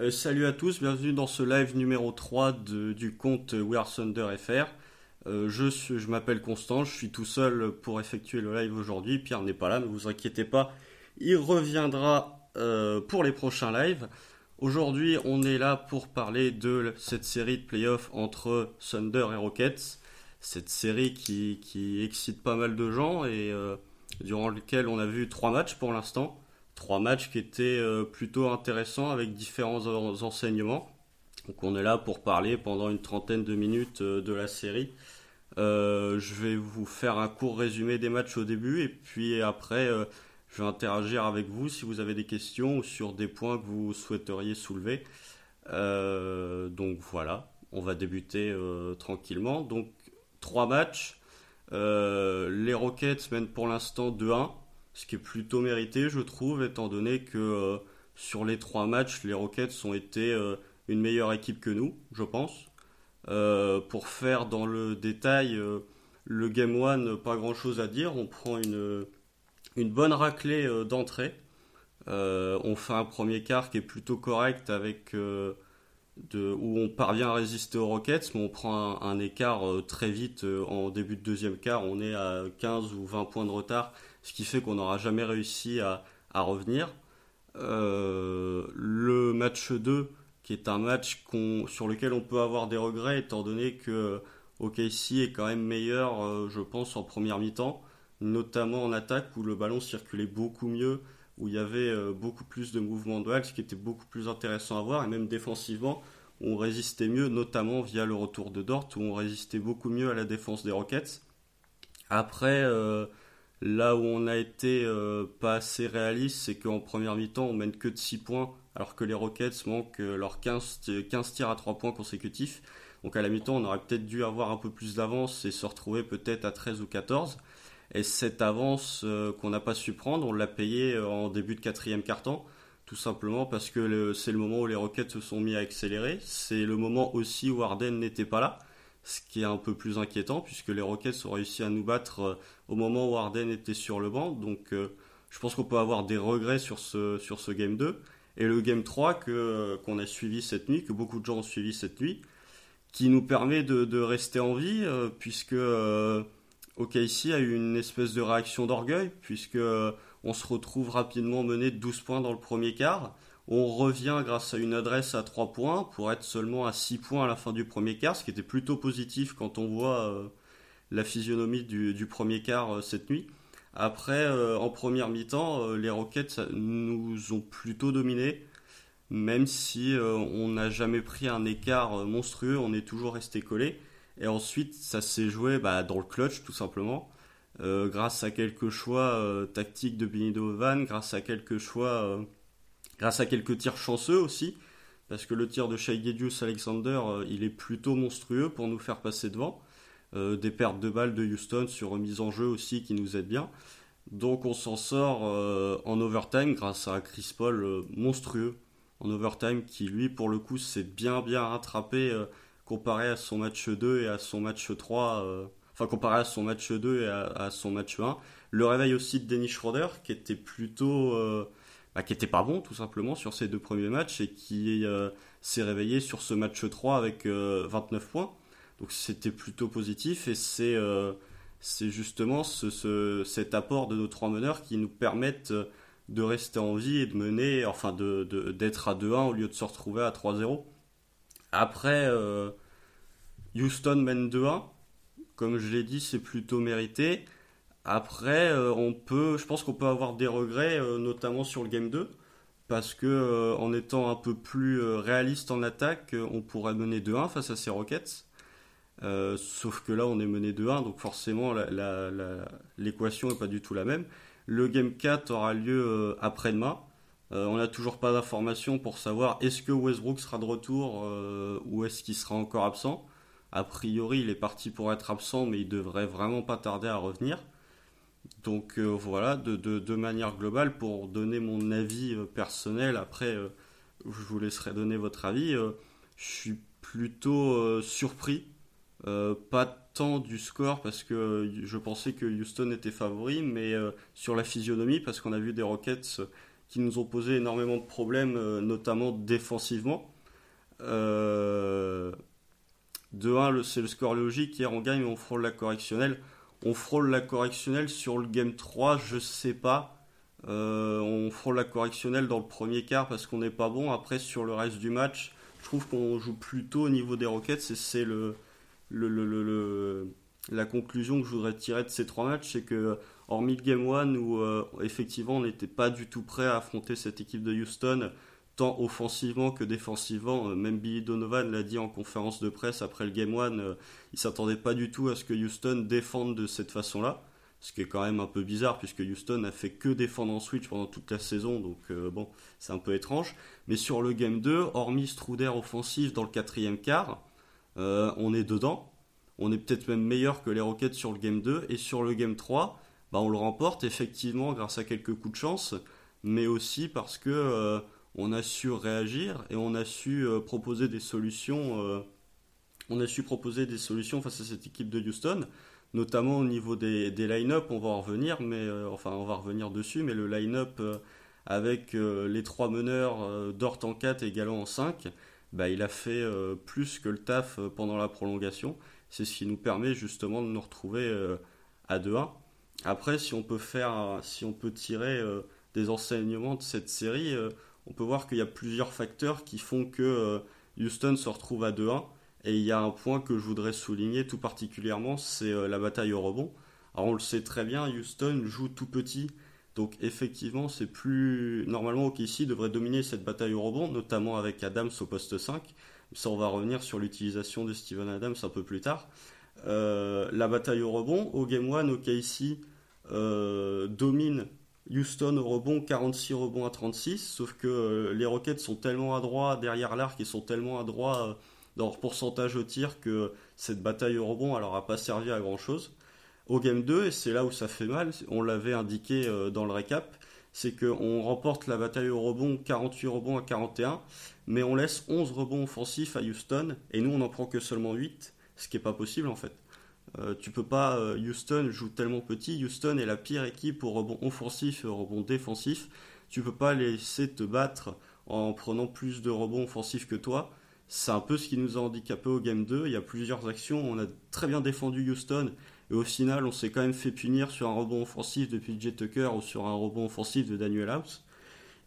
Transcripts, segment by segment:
Euh, salut à tous, bienvenue dans ce live numéro 3 du compte We Are Thunder FR. Euh, je, m'appelle Constant, je suis tout seul pour effectuer le live aujourd'hui. Pierre n'est pas là, ne vous inquiétez pas, il reviendra euh, pour les prochains lives. Aujourd'hui, on est là pour parler de cette série de playoffs entre Thunder et Rockets. Cette série qui, qui excite pas mal de gens et durant laquelle on a vu trois matchs pour l'instant trois matchs qui étaient euh, plutôt intéressants avec différents enseignements. Donc on est là pour parler pendant une trentaine de minutes euh, de la série. Euh, je vais vous faire un court résumé des matchs au début et puis après je vais interagir avec vous si vous avez des questions ou sur des points que vous souhaiteriez soulever. donc voilà, on va débuter tranquillement. Donc trois matchs. les Rockets mènent pour l'instant 2-1 ce qui est plutôt mérité, je trouve, étant donné que euh, sur les trois matchs, les Rockets ont été euh, une meilleure équipe que nous, je pense. Euh, pour faire dans le détail le Game One, pas grand chose à dire. On prend une, bonne raclée d'entrée. on fait un premier quart qui est plutôt correct avec de, où on parvient à résister aux Rockets, mais on prend un, un écart très vite en début de deuxième quart. On est à 15 ou 20 points de retard ce qui fait qu'on n'aura jamais réussi à, revenir. Euh, le match 2, qui est un match sur lequel on peut avoir des regrets, étant donné que OKC est quand même meilleur, euh, je pense, en première mi-temps, notamment en attaque où le ballon circulait beaucoup mieux, où il y avait euh, beaucoup plus de mouvements de ce qui était beaucoup plus intéressant à voir, et même défensivement, on résistait mieux, notamment via le retour de Dort, où on résistait beaucoup mieux à la défense des Rockets. Après, Là où on a été euh, pas assez réaliste, c'est qu'en première mi-temps, on mène que de 6 points, alors que les Rockets manquent euh, leurs 15, 15 tirs à 3 points consécutifs. Donc à la mi-temps, on aurait peut-être dû avoir un peu plus d'avance et se retrouver peut-être à 13 ou 14. Et cette avance euh, qu'on n'a pas su prendre, on l'a payée en début de quatrième quart-temps, tout simplement parce que c'est le moment où les Rockets se sont mis à accélérer. C'est le moment aussi où Arden n'était pas là ce qui est un peu plus inquiétant puisque les Rockets ont réussi à nous battre euh, au moment où Arden était sur le banc. Donc euh, je pense qu'on peut avoir des regrets sur ce, sur ce Game 2. Et le Game 3 que, euh, qu'on a suivi cette nuit, que beaucoup de gens ont suivi cette nuit, qui nous permet de, rester en vie puisque OKC a eu une espèce de réaction d'orgueil puisque on se retrouve rapidement mené de 12 points dans le premier quart. On revient grâce à une adresse à 3 points pour être seulement à 6 points à la fin du premier quart, ce qui était plutôt positif quand on voit euh, la physionomie du, premier quart euh, cette nuit. Après, euh, en première mi-temps, les Rockets nous ont plutôt dominés, même si on n'a jamais pris un écart monstrueux, on est toujours resté collé. Et ensuite, ça s'est joué bah, dans le clutch, tout simplement. grâce à quelques choix tactiques de Benny Donovan, grâce à quelques choix grâce à quelques tirs chanceux aussi, parce que le tir de Shai Alexander, euh, il est plutôt monstrueux pour nous faire passer devant. Euh, des pertes de balles de Houston sur remise en jeu aussi qui nous aident bien. Donc on s'en sort euh, en overtime grâce à Chris Paul monstrueux en overtime qui lui pour le coup s'est bien bien rattrapé comparé à son match 2 et à son match 3 enfin comparé à son match 2 et à, son match 1 le réveil aussi de Dennis Schroeder qui était plutôt bah, qui était pas bon tout simplement sur ces deux premiers matchs et qui euh, s'est réveillé sur ce match 3 avec 29 euh, points. Donc c'était plutôt positif et c'est euh, justement ce, cet apport de nos trois meneurs qui nous permettent de rester en vie et de mener, enfin de, d'être à 2-1 au lieu de se retrouver à 3-0. Après, Houston mène 2-1. Comme je l'ai dit, c'est plutôt mérité. Après, euh, on peut, je pense qu'on peut avoir des regrets, euh, notamment sur le game 2, parce que euh, en étant un peu plus réaliste en attaque, on pourrait mener 2-1 face à ces Rockets. sauf que là, on est mené 2-1, donc forcément, l'équation n'est pas du tout la même. Le game 4 aura lieu après-demain. on n'a toujours pas d'informations pour savoir est-ce que Westbrook sera de retour ou est-ce qu'il sera encore absent. A priori, il est parti pour être absent, mais il devrait vraiment pas tarder à revenir. Donc euh, voilà, de, manière globale, pour donner mon avis euh, personnel, après euh, je vous laisserai donner votre avis, je suis plutôt surpris, pas tant du score parce que je pensais que Houston était favori, mais sur la physionomie parce qu'on a vu des Rockets qui nous ont posé énormément de problèmes, notamment défensivement. de 1, c'est le score logique. Hier, on gagne, mais on frôle la correctionnelle. On frôle la correctionnelle sur le game 3, je sais pas. on frôle la correctionnelle dans le premier quart parce qu'on n'est pas bon. Après, sur le reste du match, je trouve qu'on joue plutôt au niveau des Rockets et c'est la conclusion que je voudrais tirer de ces trois matchs, c'est que hormis le Game 1 où euh, effectivement on n'était pas du tout prêt à affronter cette équipe de Houston, tant offensivement que défensivement, euh, même Billy Donovan l'a dit en conférence de presse après le Game 1, euh, il s'attendait pas du tout à ce que Houston défende de cette façon-là. Ce qui est quand même un peu bizarre puisque Houston a fait que défendre en switch pendant toute la saison, donc bon, c'est un peu étrange. Mais sur le Game 2, hormis Struder offensif dans le quatrième quart, on est dedans on est peut-être même meilleur que les Rockets sur le game 2 et sur le game 3 bah, on le remporte effectivement grâce à quelques coups de chance mais aussi parce que euh, on a su réagir et on a su euh, proposer des solutions euh, on a su proposer des solutions face à cette équipe de Houston notamment au niveau des, line-up on va en revenir mais enfin on va revenir dessus mais le line-up avec les trois meneurs Dort en 4 et Galon en 5 bah, il a fait plus que le taf pendant la prolongation c'est ce qui nous permet justement de nous retrouver euh, à 2-1. Après, si on peut faire, si on peut tirer euh, des enseignements de cette série, euh, on peut voir qu'il y a plusieurs facteurs qui font que Houston se retrouve à 2-1. Et il y a un point que je voudrais souligner tout particulièrement, c'est la bataille au rebond. Alors on le sait très bien, Houston joue tout petit, donc effectivement c'est plus normalement OKC devrait dominer cette bataille au rebond, notamment avec Adams au poste 5. Ça, on va revenir sur l'utilisation de Steven Adams un peu plus tard. Euh, la bataille au rebond, au Game 1, OKC euh, domine Houston au rebond, 46 rebonds à 36, sauf que euh, les Rockets sont tellement adroits derrière l'arc et sont tellement adroits dans leur pourcentage au tir que cette bataille au rebond, elle pas servi à grand chose. Au Game 2, et c'est là où ça fait mal, on l'avait indiqué dans le récap, c'est qu'on remporte la bataille au rebond 48 rebonds à 41, mais on laisse 11 rebonds offensifs à Houston, et nous on n'en prend que seulement 8, ce qui n'est pas possible en fait. Euh, tu peux pas, euh, Houston joue tellement petit, Houston est la pire équipe au rebond offensif et au rebond défensif, tu peux pas laisser te battre en prenant plus de rebonds offensifs que toi. C'est un peu ce qui nous a handicapé au Game 2, il y a plusieurs actions, on a très bien défendu Houston, et au final on s'est quand même fait punir sur un rebond offensif depuis Jet Tucker ou sur un rebond offensif de Daniel House.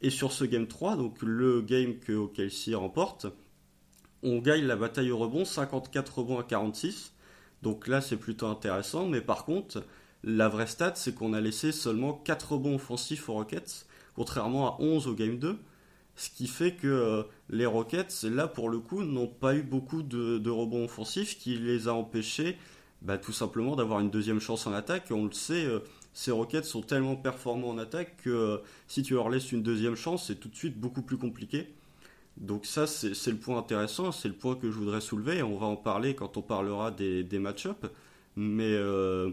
Et sur ce game 3, donc le game que OKC remporte, on gagne la bataille au rebond, 54 rebonds à 46. Donc là, c'est plutôt intéressant. Mais par contre, la vraie stat, c'est qu'on a laissé seulement 4 rebonds offensifs aux Rockets, contrairement à 11 au game 2. Ce qui fait que euh, les Rockets, là, pour le coup, n'ont pas eu beaucoup de, rebonds offensifs qui les a empêchés bah, tout simplement d'avoir une deuxième chance en attaque. on le sait, euh, ces Rockets sont tellement performants en attaque que euh, si tu leur laisses une deuxième chance, c'est tout de suite beaucoup plus compliqué. Donc ça, c'est le point intéressant, c'est le point que je voudrais soulever. On va en parler quand on parlera des, des match-ups. Mais euh,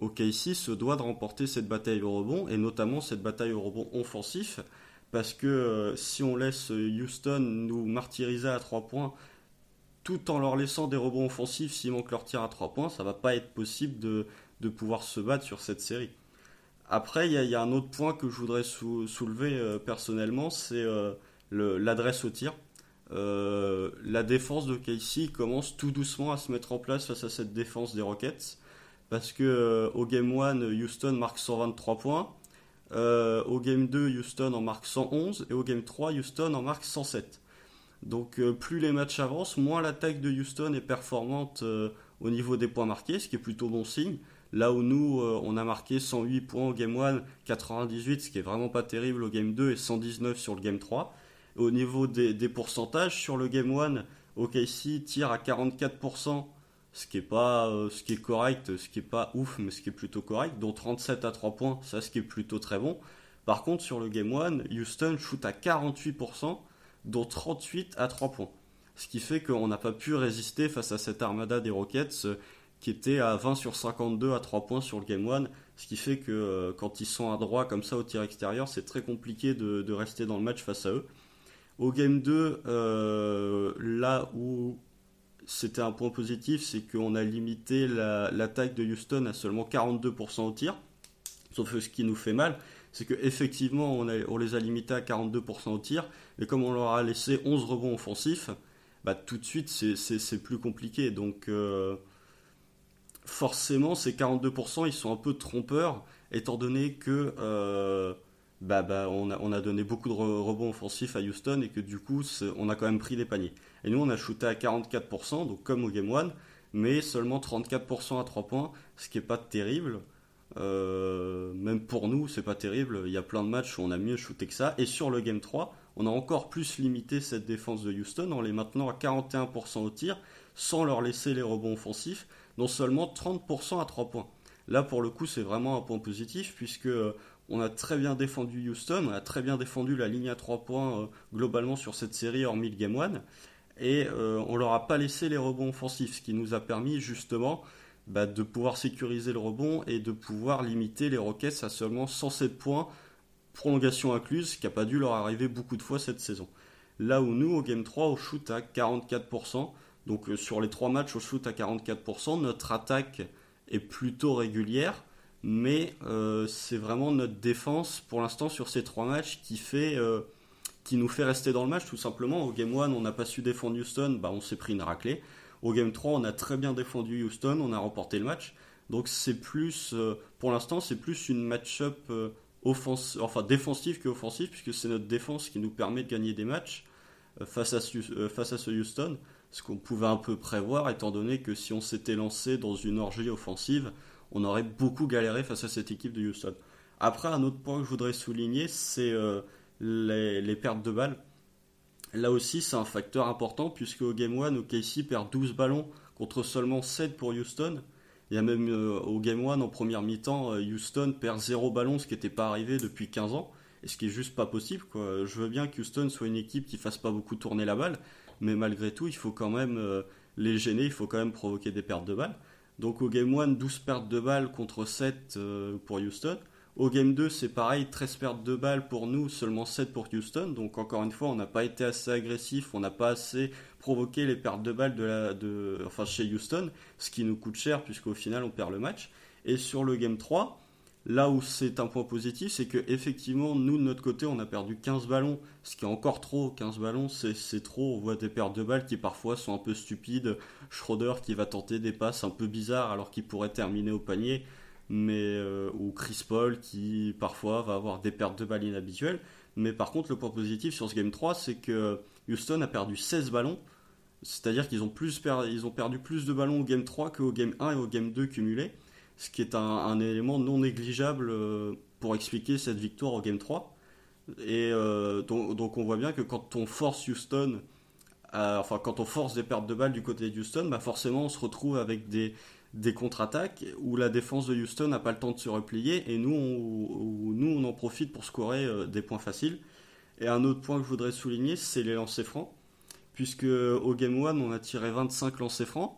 OKC se doit de remporter cette bataille au rebond, et notamment cette bataille au rebond offensif, parce que euh, si on laisse Houston nous martyriser à 3 points, tout en leur laissant des rebonds offensifs s'il manque leur tir à 3 points, ça va pas être possible de, de pouvoir se battre sur cette série. Après, il y, a un autre point que je voudrais soulever euh, personnellement, c'est euh, l'adresse au tir. Euh, la défense de Casey commence tout doucement à se mettre en place face à cette défense des Rockets. Parce que au Game 1, Houston marque 123 points. au Game 2, Houston en marque 111. Et au Game 3, Houston en marque 107. Donc plus les matchs avancent, moins l'attaque de Houston est performante au niveau des points marqués, ce qui est plutôt bon signe. Là où nous, euh, on a marqué 108 points au Game 1, 98, ce qui est vraiment pas terrible au Game 2 et 119 sur le Game 3. Au niveau des, pourcentages, sur le Game 1, OKC tire à 44%, ce qui est pas euh, ce qui est correct, ce qui est pas ouf, mais ce qui est plutôt correct, dont 37 à 3 points, ça ce qui est plutôt très bon. Par contre, sur le Game 1, Houston shoot à 48%, dont 38 à 3 points. Ce qui fait qu'on n'a pas pu résister face à cette armada des Rockets qui était à 20 sur 52 à 3 points sur le Game 1, ce qui fait que euh, quand ils sont à droit comme ça au tir extérieur, c'est très compliqué de, rester dans le match face à eux. Au Game 2, euh, là où c'était un point positif, c'est qu'on a limité l'attaque de Houston à seulement 42% au tir. Sauf que ce qui nous fait mal, c'est que effectivement on, on, les a limités à 42% au tir, et comme on leur a laissé 11 rebonds offensifs, bah, tout de suite c'est plus compliqué. Donc euh, forcément ces 42% ils sont un peu trompeurs, étant donné que euh, bah, bah, on, a, on, a, donné beaucoup de rebonds offensifs à Houston et que du coup on a quand même pris des paniers. Et nous on a shooté à 44%, donc comme au Game 1, mais seulement 34% à 3 points, ce qui n'est pas terrible. Euh, même pour nous, c'est pas terrible. Il y a plein de matchs où on a mieux shooté que ça. Et sur le Game 3, on a encore plus limité cette défense de Houston en les maintenant à 41% au tir, sans leur laisser les rebonds offensifs, non seulement 30% à 3 points. Là, pour le coup, c'est vraiment un point positif, puisque euh, on a très bien défendu Houston, on a très bien défendu la ligne à 3 points euh, globalement sur cette série, hormis le Game 1, et on leur a pas laissé les rebonds offensifs, ce qui nous a permis justement bah, de pouvoir sécuriser le rebond et de pouvoir limiter les Rockets à seulement 107 points, prolongation incluse, qui n'a pas dû leur arriver beaucoup de fois cette saison. Là où nous, au Game 3, au shoot à 44%, donc euh, sur les trois matchs au shoot à 44%, notre attaque est plutôt régulière, mais euh, c'est vraiment notre défense pour l'instant sur ces trois matchs qui fait... Euh, qui nous fait rester dans le match tout simplement. Au Game 1, on n'a pas su défendre Houston, bah, on s'est pris une raclée. Au Game 3, on a très bien défendu Houston, on a remporté le match. Donc c'est plus, euh, pour l'instant, c'est plus une match-up enfin défensive qu'offensive, puisque c'est notre défense qui nous permet de gagner des matchs face, à, face à ce Houston. Ce qu'on pouvait un peu prévoir, étant donné que si on s'était lancé dans une orgie offensive, on aurait beaucoup galéré face à cette équipe de Houston. Après, un autre point que je voudrais souligner, c'est les, les, pertes de balles. Là aussi, c'est un facteur important puisque au Game 1, OKC perd 12 ballons contre seulement 7 pour Houston. Il y a même euh, au Game 1, en première mi-temps, euh, Houston perd 0 ballon, ce qui n'était pas arrivé depuis 15 ans. Et ce qui est juste pas possible. Je veux bien que Houston soit une équipe qui fasse pas beaucoup tourner la balle, mais malgré tout, il faut quand même euh, les gêner, il faut quand même provoquer des pertes de balles. Donc au Game 1, 12 pertes de balles contre 7 pour Houston. Au Game 2, c'est pareil, 13 pertes de balles pour nous, seulement 7 pour Houston. Donc encore une fois, on n'a pas été assez agressif, on n'a pas assez provoqué les pertes de balles de chez Houston, ce qui nous coûte cher puisqu'au final on perd le match. Et sur le Game 3, là où c'est un point positif, c'est que effectivement, nous de notre côté, on a perdu 15 ballons, ce qui est encore trop. 15 ballons, c'est trop. On voit des pertes de balles qui parfois sont un peu stupides. Schroeder qui va tenter des passes un peu bizarres alors qu'il pourrait terminer au panier mais euh, ou Chris Paul qui parfois va avoir des pertes de balles inhabituelles. Mais par contre, le point positif sur ce Game 3, c'est que Houston a perdu 16 ballons. C'est-à-dire qu'ils ont, plus ils ont perdu plus de ballons au Game 3 qu'au Game 1 et au Game 2 cumulés. Ce qui est un, élément non négligeable euh, pour expliquer cette victoire au Game 3. Et euh, donc, on voit bien que quand on force Houston, enfin quand on force des pertes de balles du côté de Houston, bah forcément on se retrouve avec des, contre-attaques où la défense de Houston n'a pas le temps de se replier et nous on, nous, on en profite pour scorer euh, des points faciles. Et un autre point que je voudrais souligner, c'est les lancers francs. Puisque au Game 1, on a tiré 25 lancers francs,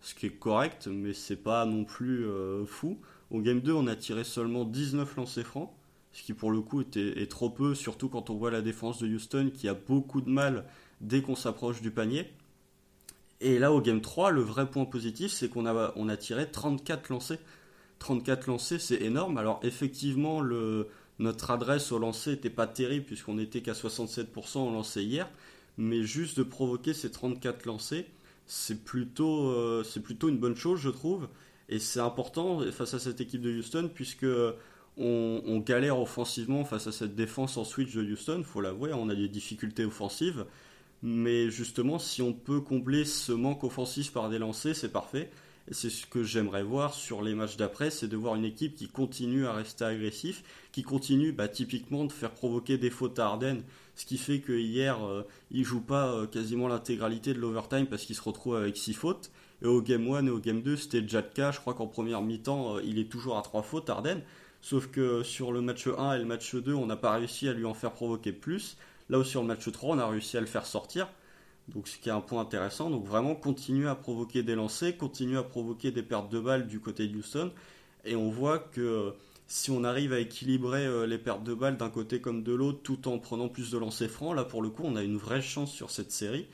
ce qui est correct, mais c'est pas non plus euh, fou. Au Game 2, on a tiré seulement 19 lancers francs, ce qui pour le coup était, est trop peu, surtout quand on voit la défense de Houston qui a beaucoup de mal dès qu'on s'approche du panier. Et là, au Game 3, le vrai point positif, c'est qu'on a, on a tiré 34 lancers. 34 lancers, c'est énorme. Alors, effectivement, notre adresse au lancer n'était pas terrible, puisqu'on n'était qu'à 67% au lancer hier. Mais juste de provoquer ces 34 lancers, c'est plutôt, euh, c'est plutôt une bonne chose, je trouve. Et c'est important face à cette équipe de Houston, puisque on, galère offensivement face à cette défense en switch de Houston, faut l'avouer, on a des difficultés offensives. Mais justement, si on peut combler ce manque offensif par des lancers, c'est parfait. Et c'est ce que j'aimerais voir sur les matchs d'après, c'est de voir une équipe qui continue à rester agressif, qui continue bah, typiquement de faire provoquer des fautes à Arden, ce qui fait que hier, euh, il joue pas euh, quasiment l'intégralité de l'overtime parce qu'il se retrouve avec 6 fautes. Et au Game 1 et au Game 2, c'était cas. Je crois qu'en première mi-temps, euh, il est toujours à 3 fautes, Arden. Sauf que sur le match 1 et le match 2, on n'a pas réussi à lui en faire provoquer plus. Là aussi, sur le match 3, on a réussi à le faire sortir. Donc, ce qui est un point intéressant. Donc, vraiment, continuer à provoquer des lancers, continuer à provoquer des pertes de balles du côté de Houston. Et on voit que si on arrive à équilibrer euh, les pertes de balles d'un côté comme de l'autre, tout en prenant plus de lancers francs, là, pour le coup, on a une vraie chance sur cette série.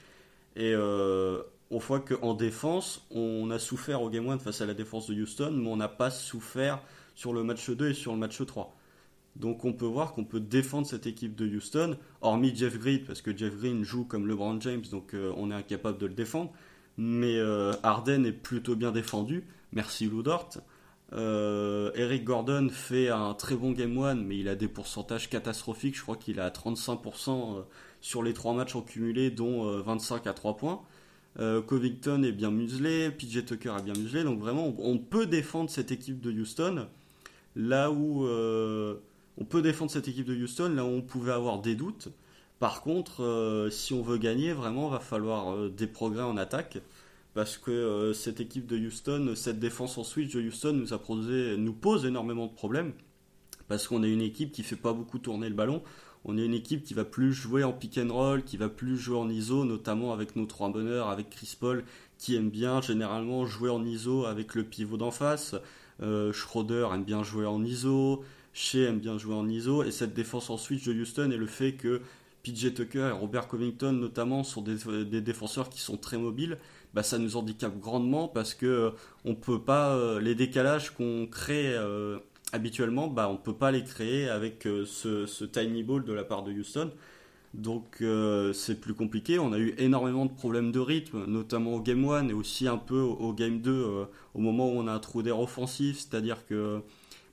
Et euh, on voit qu'en défense, on a souffert au Game 1 face à la défense de Houston, mais on n'a pas souffert sur le match 2 et sur le match 3. Donc on peut voir qu'on peut défendre cette équipe de Houston, hormis Jeff Green, parce que Jeff Green joue comme LeBron James, donc euh, on est incapable de le défendre. Mais euh, Harden est plutôt bien défendu, merci Lou Dort. Euh, Eric Gordon fait un très bon game one, mais il a des pourcentages catastrophiques. Je crois qu'il a 35% sur les trois matchs en cumulé, dont 25 à 3 points. Covington est bien muselé, PJ Tucker est bien muselé, donc vraiment on peut défendre cette équipe de Houston. Là où on peut défendre cette équipe de Houston là où on pouvait avoir des doutes. Par contre, euh, si on veut gagner, vraiment, va falloir euh, des progrès en attaque. Parce que euh, cette équipe de Houston, cette défense en switch de Houston nous, pose énormément de problèmes. Parce qu'on est une équipe qui fait pas beaucoup tourner le ballon. On est une équipe qui va plus jouer en pick and roll, qui va plus jouer en ISO, notamment avec nos trois bonheurs, avec Chris Paul, qui aime bien généralement jouer en ISO avec le pivot d'en face. Schroeder aime bien jouer en ISO. Shea aime bien jouer en ISO et cette défense en switch de Houston et le fait que PJ Tucker et Robert Covington notamment sont des, défenseurs qui sont très mobiles, bah, ça nous handicape grandement parce que euh, on peut pas euh, les décalages qu'on crée euh, habituellement, bah, on peut pas les créer avec ce, tiny ball de la part de Houston. Donc c'est plus compliqué. On a eu énormément de problèmes de rythme, notamment au game 1 et aussi un peu au, game 2 au moment où on a un trou d'air offensif, c'est-à-dire que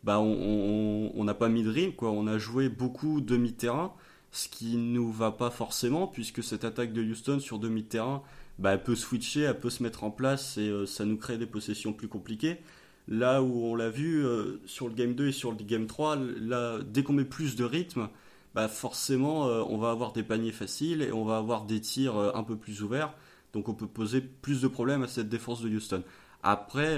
bah on n'a pas mis de rythme, quoi. On a joué beaucoup demi-terrain, ce qui nous va pas forcément, puisque cette attaque de Houston sur demi-terrain, bah, elle peut switcher, elle peut se mettre en place et euh, ça nous crée des possessions plus compliquées. Là où on l'a vu euh, sur le game 2 et sur le game 3, là, dès qu'on met plus de rythme, bah forcément euh, on va avoir des paniers faciles et on va avoir des tirs un peu plus ouverts. Donc on peut poser plus de problèmes à cette défense de Houston. Après,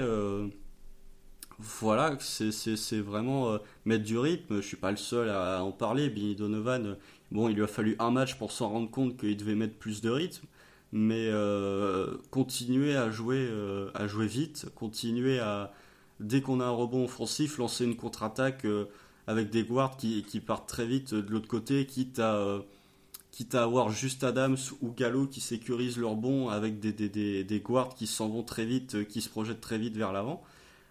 voilà, c'est vraiment mettre du rythme. Je suis pas le seul à, en parler. Billy Donovan, bon, il lui a fallu un match pour s'en rendre compte qu'il devait mettre plus de rythme. Mais euh, continuer à jouer, à jouer vite, continuer à, dès qu'on a un rebond offensif, lancer une contre-attaque avec des guards qui, partent très vite de l'autre côté, quitte à, quitte à avoir juste Adams ou Gallo qui sécurisent leur rebond avec des, des, des guards qui s'en vont très vite, qui se projettent très vite vers l'avant.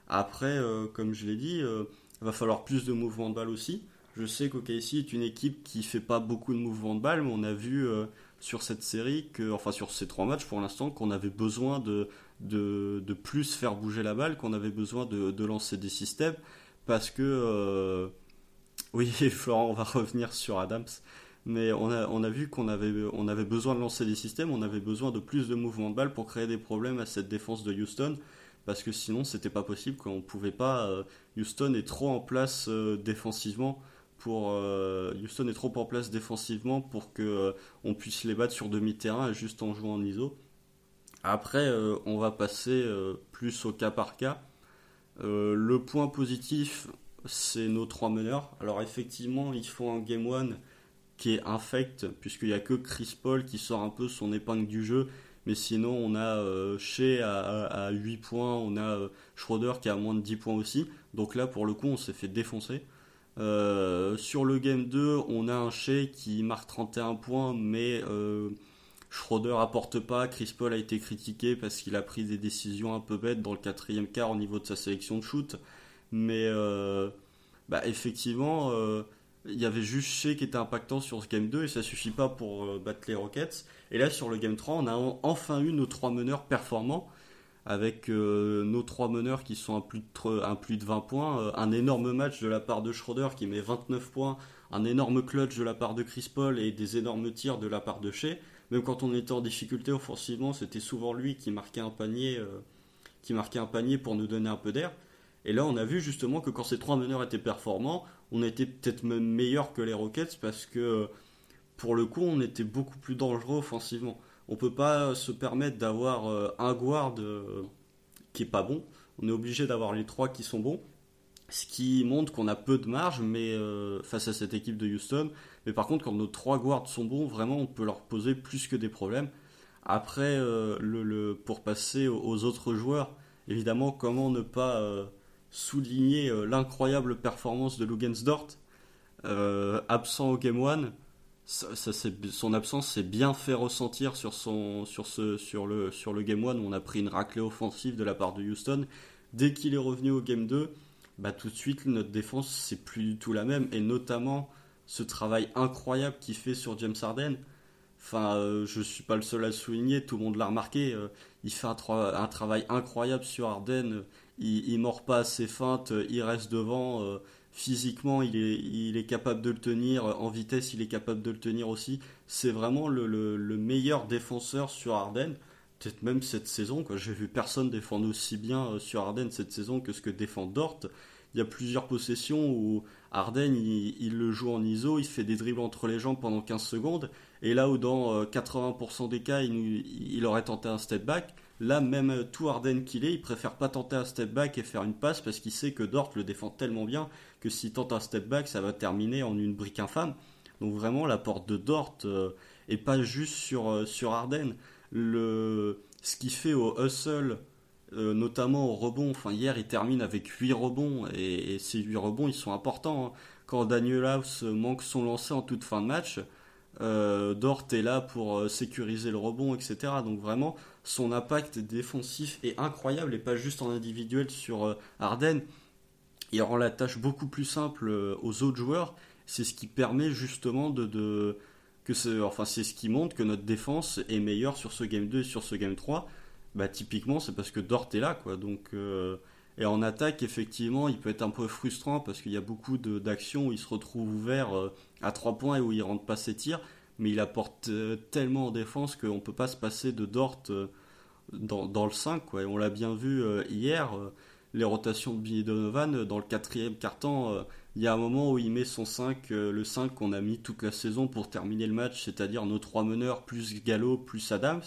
Après, euh, comme je l'ai dit, il euh, va falloir plus de mouvements de balle aussi. Je sais qu'OKC est une équipe qui fait pas beaucoup de mouvements de balle, mais on a vu euh, sur cette série, que, enfin sur ces trois matchs pour l'instant, qu'on avait besoin de, de, de, plus faire bouger la balle, qu'on avait besoin de, de, lancer des systèmes, parce que, oui, Florent, on va revenir sur Adams, mais on a, on a vu qu'on avait, on avait besoin de lancer des systèmes, on avait besoin de plus de mouvements de balle pour créer des problèmes à cette défense de Houston parce que sinon c'était pas possible qu'on pouvait pas euh, Houston est trop en place euh, défensivement pour euh, Houston est trop en place défensivement pour que on puisse les battre sur demi-terrain juste en jouant en ISO. Après on va passer plus au cas par cas. le point positif c'est nos trois meneurs. Alors effectivement ils font un game one qui est infect puisqu'il n'y a que Chris Paul qui sort un peu son épingle du jeu mais sinon, on a euh, Shea à, 8 points, on a euh, Schroeder qui a moins de 10 points aussi. Donc là, pour le coup, on s'est fait défoncer. Euh, sur le game 2, on a un Shea qui marque 31 points, mais Schroeder apporte pas. Chris Paul a été critiqué parce qu'il a pris des décisions un peu bêtes dans le quatrième quart au niveau de sa sélection de shoot. Mais bah, effectivement, il y avait juste Shea qui était impactant sur ce game 2 et ça suffit pas pour battre les Rockets. Et là, sur le Game 3, on a enfin eu nos trois meneurs performants, avec euh, nos trois meneurs qui sont à plus de, plus de 20 points. Euh, un énorme match de la part de Schroeder qui met 29 points, un énorme clutch de la part de Chris Paul et des énormes tirs de la part de Shea. Même quand on était en difficulté offensivement, c'était souvent lui qui marquait un panier, euh, qui marquait un panier pour nous donner un peu d'air. Et là, on a vu justement que quand ces trois meneurs étaient performants, on était peut-être même meilleur que les Rockets parce que pour le coup, on était beaucoup plus dangereux offensivement. On peut pas se permettre d'avoir euh, un guard euh, qui est pas bon. On est obligé d'avoir les trois qui sont bons. Ce qui montre qu'on a peu de marge mais, euh, face à cette équipe de Houston. Mais par contre, quand nos trois guards sont bons, vraiment, on peut leur poser plus que des problèmes. Après, pour passer aux autres joueurs, évidemment, comment ne pas souligner l'incroyable performance de Lugensdort, absent au Game 1 son absence s'est bien fait ressentir sur, son, sur, ce, sur, le, sur le Game 1 où on a pris une raclée offensive de la part de Houston. Dès qu'il est revenu au Game 2, bah tout de suite notre défense c'est plus du tout la même et notamment ce travail incroyable qu'il fait sur James Harden. Enfin, euh, je suis pas le seul à le souligner, tout le monde l'a remarqué. Euh, il fait un, travail incroyable sur Harden. Il, il mord pas à ses feintes, il reste devant. Euh, physiquement, il est, il est capable de le tenir. En vitesse, il est capable de le tenir aussi. C'est vraiment le, le, le, meilleur défenseur sur Harden. Peut-être même cette saison. J'ai vu personne défendre aussi bien sur Harden cette saison que ce que défend Dort il y a plusieurs possessions où Arden il, le joue en ISO, il fait des dribbles entre les jambes pendant 15 secondes, et là où dans 80% euh, des cas il, aurait tenté un step back, là même tout Arden qu'il est, il préfère pas tenter un step back et faire une passe parce qu'il sait que Dort le défend tellement bien que s'il tente un step back ça va terminer en une brique infâme. Donc vraiment la porte de Dort euh, et pas juste sur, euh, sur Arden. Le, ce qu'il fait au hustle euh, notamment au rebond. Enfin, hier, il termine avec 8 rebonds, et, ces 8 rebonds, ils sont importants. Hein. Quand Daniel House manque son lancer en toute fin de match, euh, Dort est là pour euh, sécuriser le rebond, etc. Donc vraiment, son impact défensif est incroyable, et pas juste en individuel sur Arden. Il rend la tâche beaucoup plus simple aux autres joueurs. C'est ce qui permet justement de, que enfin c'est ce qui montre que notre défense est meilleure sur ce game 2 et sur ce game 3 bah, typiquement, c'est parce que Dort est là, quoi. Donc, euh, et en attaque, effectivement, il peut être un peu frustrant parce qu'il y a beaucoup d'actions où il se retrouve ouvert euh, à 3 points et où il rentre pas ses tirs, mais il apporte euh, tellement en défense qu'on peut pas se passer de Dort dans, dans, le 5, quoi. Et on l'a bien vu hier, les rotations de Billy Donovan, dans le quatrième quart-temps, il y a un moment où il met son 5, le 5 qu'on a mis toute la saison pour terminer le match, c'est-à-dire nos trois meneurs plus Gallo plus Adams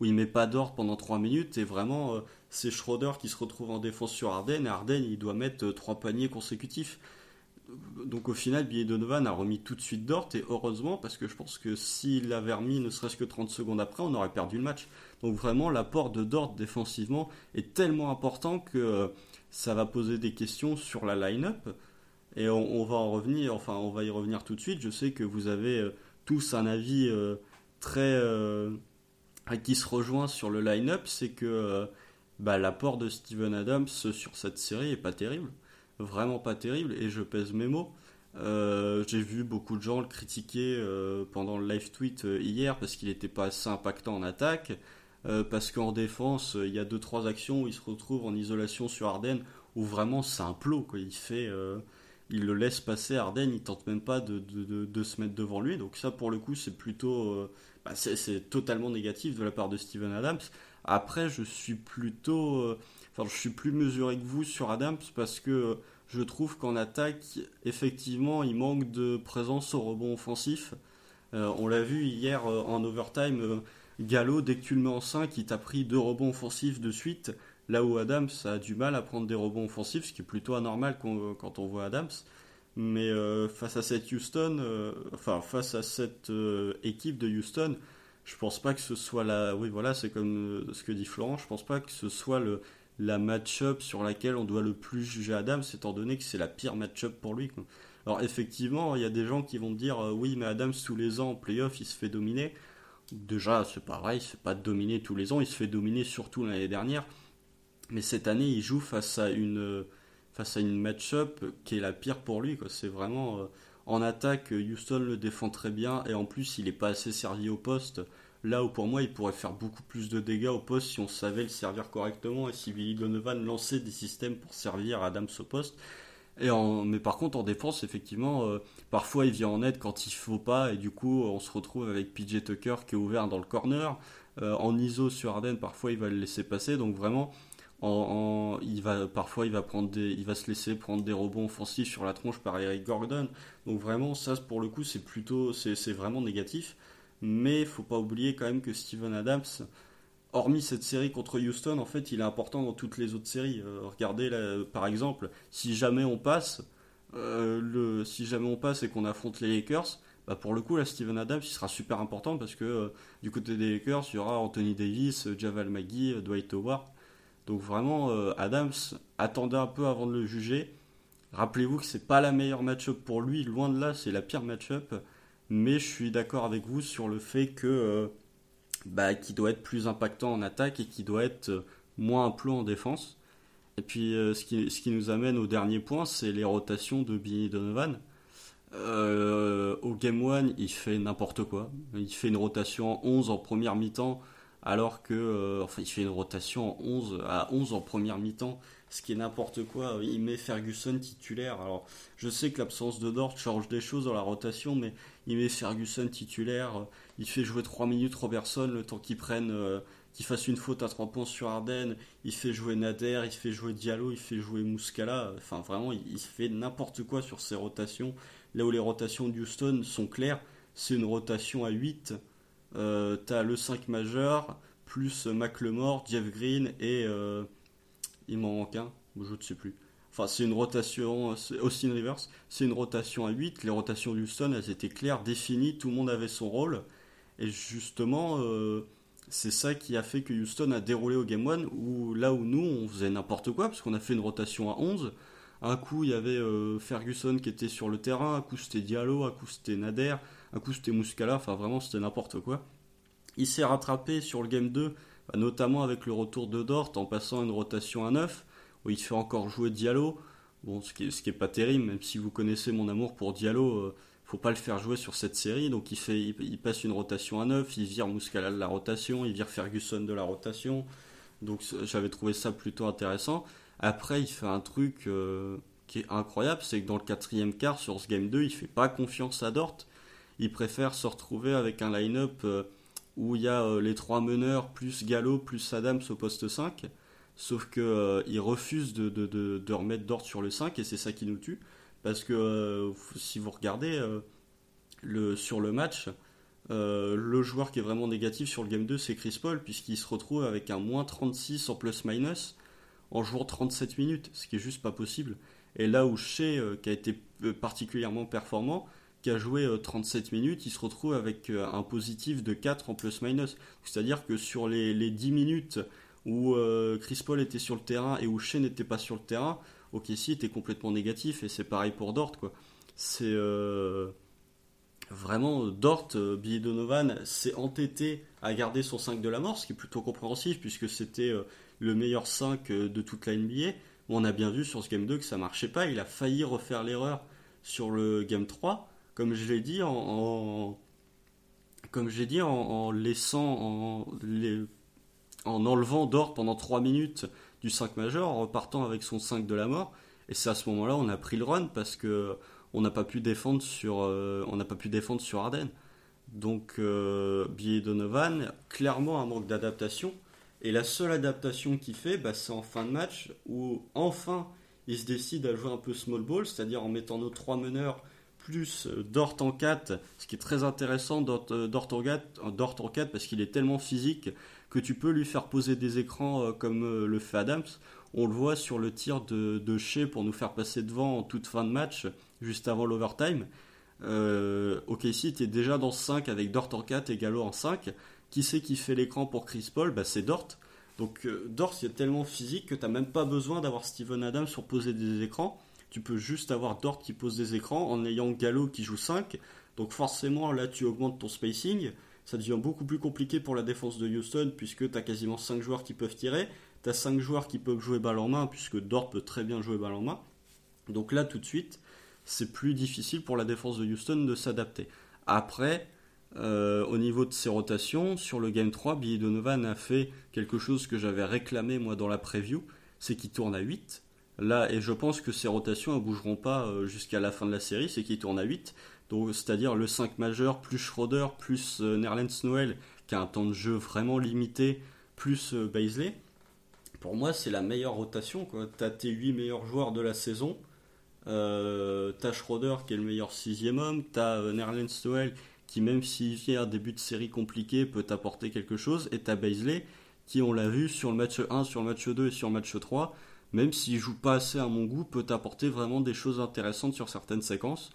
où il met pas d'ordre pendant 3 minutes et vraiment euh, c'est Schroeder qui se retrouve en défense sur Arden et Arden il doit mettre euh, trois 3 paniers consécutifs. Donc au final, Billy Donovan a remis tout de suite Dort et heureusement parce que je pense que s'il l'avait remis ne serait-ce que 30 secondes après, on aurait perdu le match. Donc vraiment l'apport de Dort défensivement est tellement important que euh, ça va poser des questions sur la line-up et on, va en revenir, enfin on va y revenir tout de suite. Je sais que vous avez tous un avis très qui se rejoint sur le line-up, c'est que euh, bah, l'apport de Steven Adams sur cette série est pas terrible. Vraiment pas terrible, et je pèse mes mots. Euh, j'ai vu beaucoup de gens le critiquer euh, pendant le live tweet hier parce qu'il n'était pas assez impactant en attaque, parce qu'en défense, il y a 2-3 actions où il se retrouve en isolation sur Arden, où vraiment c'est un plot. Quoi. Il, fait, il le laisse passer Arden, il tente même pas de, de, se mettre devant lui. Donc ça, pour le coup, c'est plutôt bah, c'est totalement négatif de la part de Steven Adams. Après, je suis plutôt, euh, enfin, je suis plus mesuré que vous sur Adams parce que je trouve qu'en attaque, effectivement, il manque de présence au rebond offensif. Euh, on l'a vu hier euh, en overtime, Gallo, dès que tu le mets en 5, il t'a pris deux rebonds offensifs de suite, là où Adams a du mal à prendre des rebonds offensifs, ce qui est plutôt anormal quand on voit Adams. Mais euh, face à cette Houston, euh, enfin face à cette euh, équipe de Houston, je pense pas que ce soit la. Oui, voilà, c'est comme ce que dit Florent. Je pense pas que ce soit le la match-up sur laquelle on doit le plus juger Adams, étant donné que c'est la pire match-up pour lui. Alors effectivement, il y a des gens qui vont dire oui, mais Adams tous les ans en playoff, il se fait dominer. Déjà, c'est pareil, il se fait pas dominer tous les ans, il se fait dominer surtout l'année dernière. Mais cette année, il joue face à une face à une match-up qui est la pire pour lui. C'est vraiment euh, en attaque, Houston le défend très bien et en plus il n'est pas assez servi au poste. Là où pour moi il pourrait faire beaucoup plus de dégâts au poste si on savait le servir correctement et si Billy Donovan lançait des systèmes pour servir Adams au poste. Mais par contre en défense effectivement euh, parfois il vient en aide quand il faut pas et du coup on se retrouve avec PJ Tucker qui est ouvert dans le corner. Euh, en ISO sur Arden parfois il va le laisser passer donc vraiment en, il va parfois il va prendre il va se laisser prendre des rebonds offensifs sur la tronche par Eric Gordon. Donc vraiment ça pour le coup c'est plutôt c'est vraiment négatif. Mais faut pas oublier quand même que Steven Adams, hormis cette série contre Houston, en fait il est important dans toutes les autres séries. Euh, regardez par exemple si jamais on passe euh, si jamais on passe et qu'on affronte les Lakers. Bah pour le coup, là, Steven Adams, il sera super important parce que euh, du côté des Lakers, il y aura Anthony Davis, Javal McGee, Dwight Howard. Donc vraiment, Adams, attendez un peu avant de le juger. Rappelez-vous que c'est pas la meilleure match-up pour lui, loin de là, c'est la pire match-up. Mais je suis d'accord avec vous sur le fait que bah, qu'il doit être plus impactant en attaque et qu'il doit être euh, moins un plomb en défense. Et puis ce, qui, ce qui nous amène au dernier point, c'est les rotations de Billy Donovan. au Game 1, il fait n'importe quoi. Il fait une rotation en 11 en première mi-temps, alors que. enfin, il fait une rotation en 11 à 11 en première mi-temps, ce qui est n'importe quoi. Il met Ferguson titulaire. Alors, je sais que l'absence de Dort change des choses dans la rotation, mais il met Ferguson titulaire. Il fait jouer 3 minutes Robertson le temps qu'il prenne, euh, qu'il fasse une faute à 3 points sur Arden. Il fait jouer Nader, il fait jouer Diallo, il fait jouer Muscala. Enfin, vraiment, il, fait n'importe quoi sur ses rotations. Là où les rotations de Houston sont claires, c'est une rotation à 8. Euh, T'as le 5 majeur, plus McLemore, Jeff Green et. Euh, il m'en manque un, je ne sais plus. Enfin, c'est une rotation, Austin Rivers, c'est une rotation à 8. Les rotations d'Houston, elles étaient claires, définies, tout le monde avait son rôle. Et justement, euh, c'est ça qui a fait que Houston a déroulé au Game 1, où là où nous, on faisait n'importe quoi, parce qu'on a fait une rotation à 11. Un coup, il y avait euh, Ferguson qui était sur le terrain, un coup c'était Diallo, un coup c'était Nader, un coup c'était Muscala, enfin vraiment c'était n'importe quoi. Il s'est rattrapé sur le Game 2 bah, notamment avec le retour de Dort en passant une rotation à 9, où il fait encore jouer Diallo. Bon, ce qui est, ce qui est pas terrible, même si vous connaissez mon amour pour Diallo, euh, faut pas le faire jouer sur cette série. Donc il, fait, il, passe une rotation à 9, il vire Muscala de la rotation, il vire Ferguson de la rotation. Donc j'avais trouvé ça plutôt intéressant. Après, il fait un truc euh, qui est incroyable, c'est que dans le quatrième quart, sur ce game 2, il fait pas confiance à Dort. Il préfère se retrouver avec un line-up. Euh, où il y a euh, les trois meneurs, plus Gallo, plus Adams au poste 5. Sauf qu'il refuse de, de, remettre Dort sur le 5 et c'est ça qui nous tue. Parce que euh, si vous regardez le, sur le match, le joueur qui est vraiment négatif sur le game 2, c'est Chris Paul, puisqu'il se retrouve avec un moins 36 en plus-minus en jouant 37 minutes, ce qui est juste pas possible. Et là où Shea, qui a été particulièrement performant, qui a joué 37 euh, minutes, il se retrouve avec euh, un positif de 4 en plus-minus. C'est-à-dire que sur les, les 10 minutes où euh, Chris Paul était sur le terrain et où Shea n'était pas sur le terrain, OKC était complètement négatif et c'est pareil pour Dort. Quoi. C'est vraiment Dort, Billy Donovan s'est entêté à garder son 5 de la mort, ce qui est plutôt compréhensif puisque c'était le meilleur 5 de toute la NBA. On a bien vu sur ce game 2 que ça marchait pas, il a failli refaire l'erreur sur le game 3 comme je l'ai dit, en, comme j'ai dit, en, laissant, en, en enlevant d'or pendant 3 minutes du 5 majeur, en repartant avec son 5 de la mort. Et c'est à ce moment-là on a pris le run parce que on n'a pas pu défendre sur, euh, on n'a pas pu défendre sur Arden. Donc euh, Billy Donovan, clairement un manque d'adaptation. Et la seule adaptation qu'il fait, bah, c'est en fin de match où enfin il se décide à jouer un peu small ball, c'est-à-dire en mettant nos trois meneurs plus euh, Dort en 4, ce qui est très intéressant Dort, euh, en 4, parce qu'il est tellement physique que tu peux lui faire poser des écrans euh, comme le fait Adams. On le voit sur le tir de, de Shea pour nous faire passer devant en toute fin de match, juste avant l'overtime. Euh, OKC était déjà dans 5 avec Dort en 4 et Gallo en 5. Qui c'est qui fait l'écran pour Chris Paul? Bah, C'est Dort. Donc Dort, c'est tellement physique que tu n'as même pas besoin d'avoir Steven Adams pour poser des écrans tu peux juste avoir Dort qui pose des écrans en ayant Gallo qui joue 5. Donc forcément, là, tu augmentes ton spacing. Ça devient beaucoup plus compliqué pour la défense de Houston puisque tu as quasiment 5 joueurs qui peuvent tirer. Tu as 5 joueurs qui peuvent jouer balle en main puisque Dort peut très bien jouer balle en main. Donc là, tout de suite, c'est plus difficile pour la défense de Houston de s'adapter. Après, euh, au niveau de ses rotations, sur le Game 3, Billy Donovan a fait quelque chose que j'avais réclamé moi dans la preview, c'est qu'il tourne à 8. Là, et je pense que ces rotations ne bougeront pas euh, jusqu'à la fin de la série, c'est qu'il tourne à 8. C'est-à-dire le 5 majeur, plus Schroeder, plus euh, Nerlens Noël, qui a un temps de jeu vraiment limité, plus euh, Baisley. Pour moi, c'est la meilleure rotation. Tu as tes 8 meilleurs joueurs de la saison. Euh, t'as Schroeder qui est le meilleur sixième homme. T'as Nerlens Noël qui, même s'il vient un début de série compliqué, peut t'apporter quelque chose. Et t'as Baisley qui, on l'a vu sur le match 1, sur le match 2 et sur le match 3, même s'il joue pas assez à mon goût, peut apporter vraiment des choses intéressantes sur certaines séquences.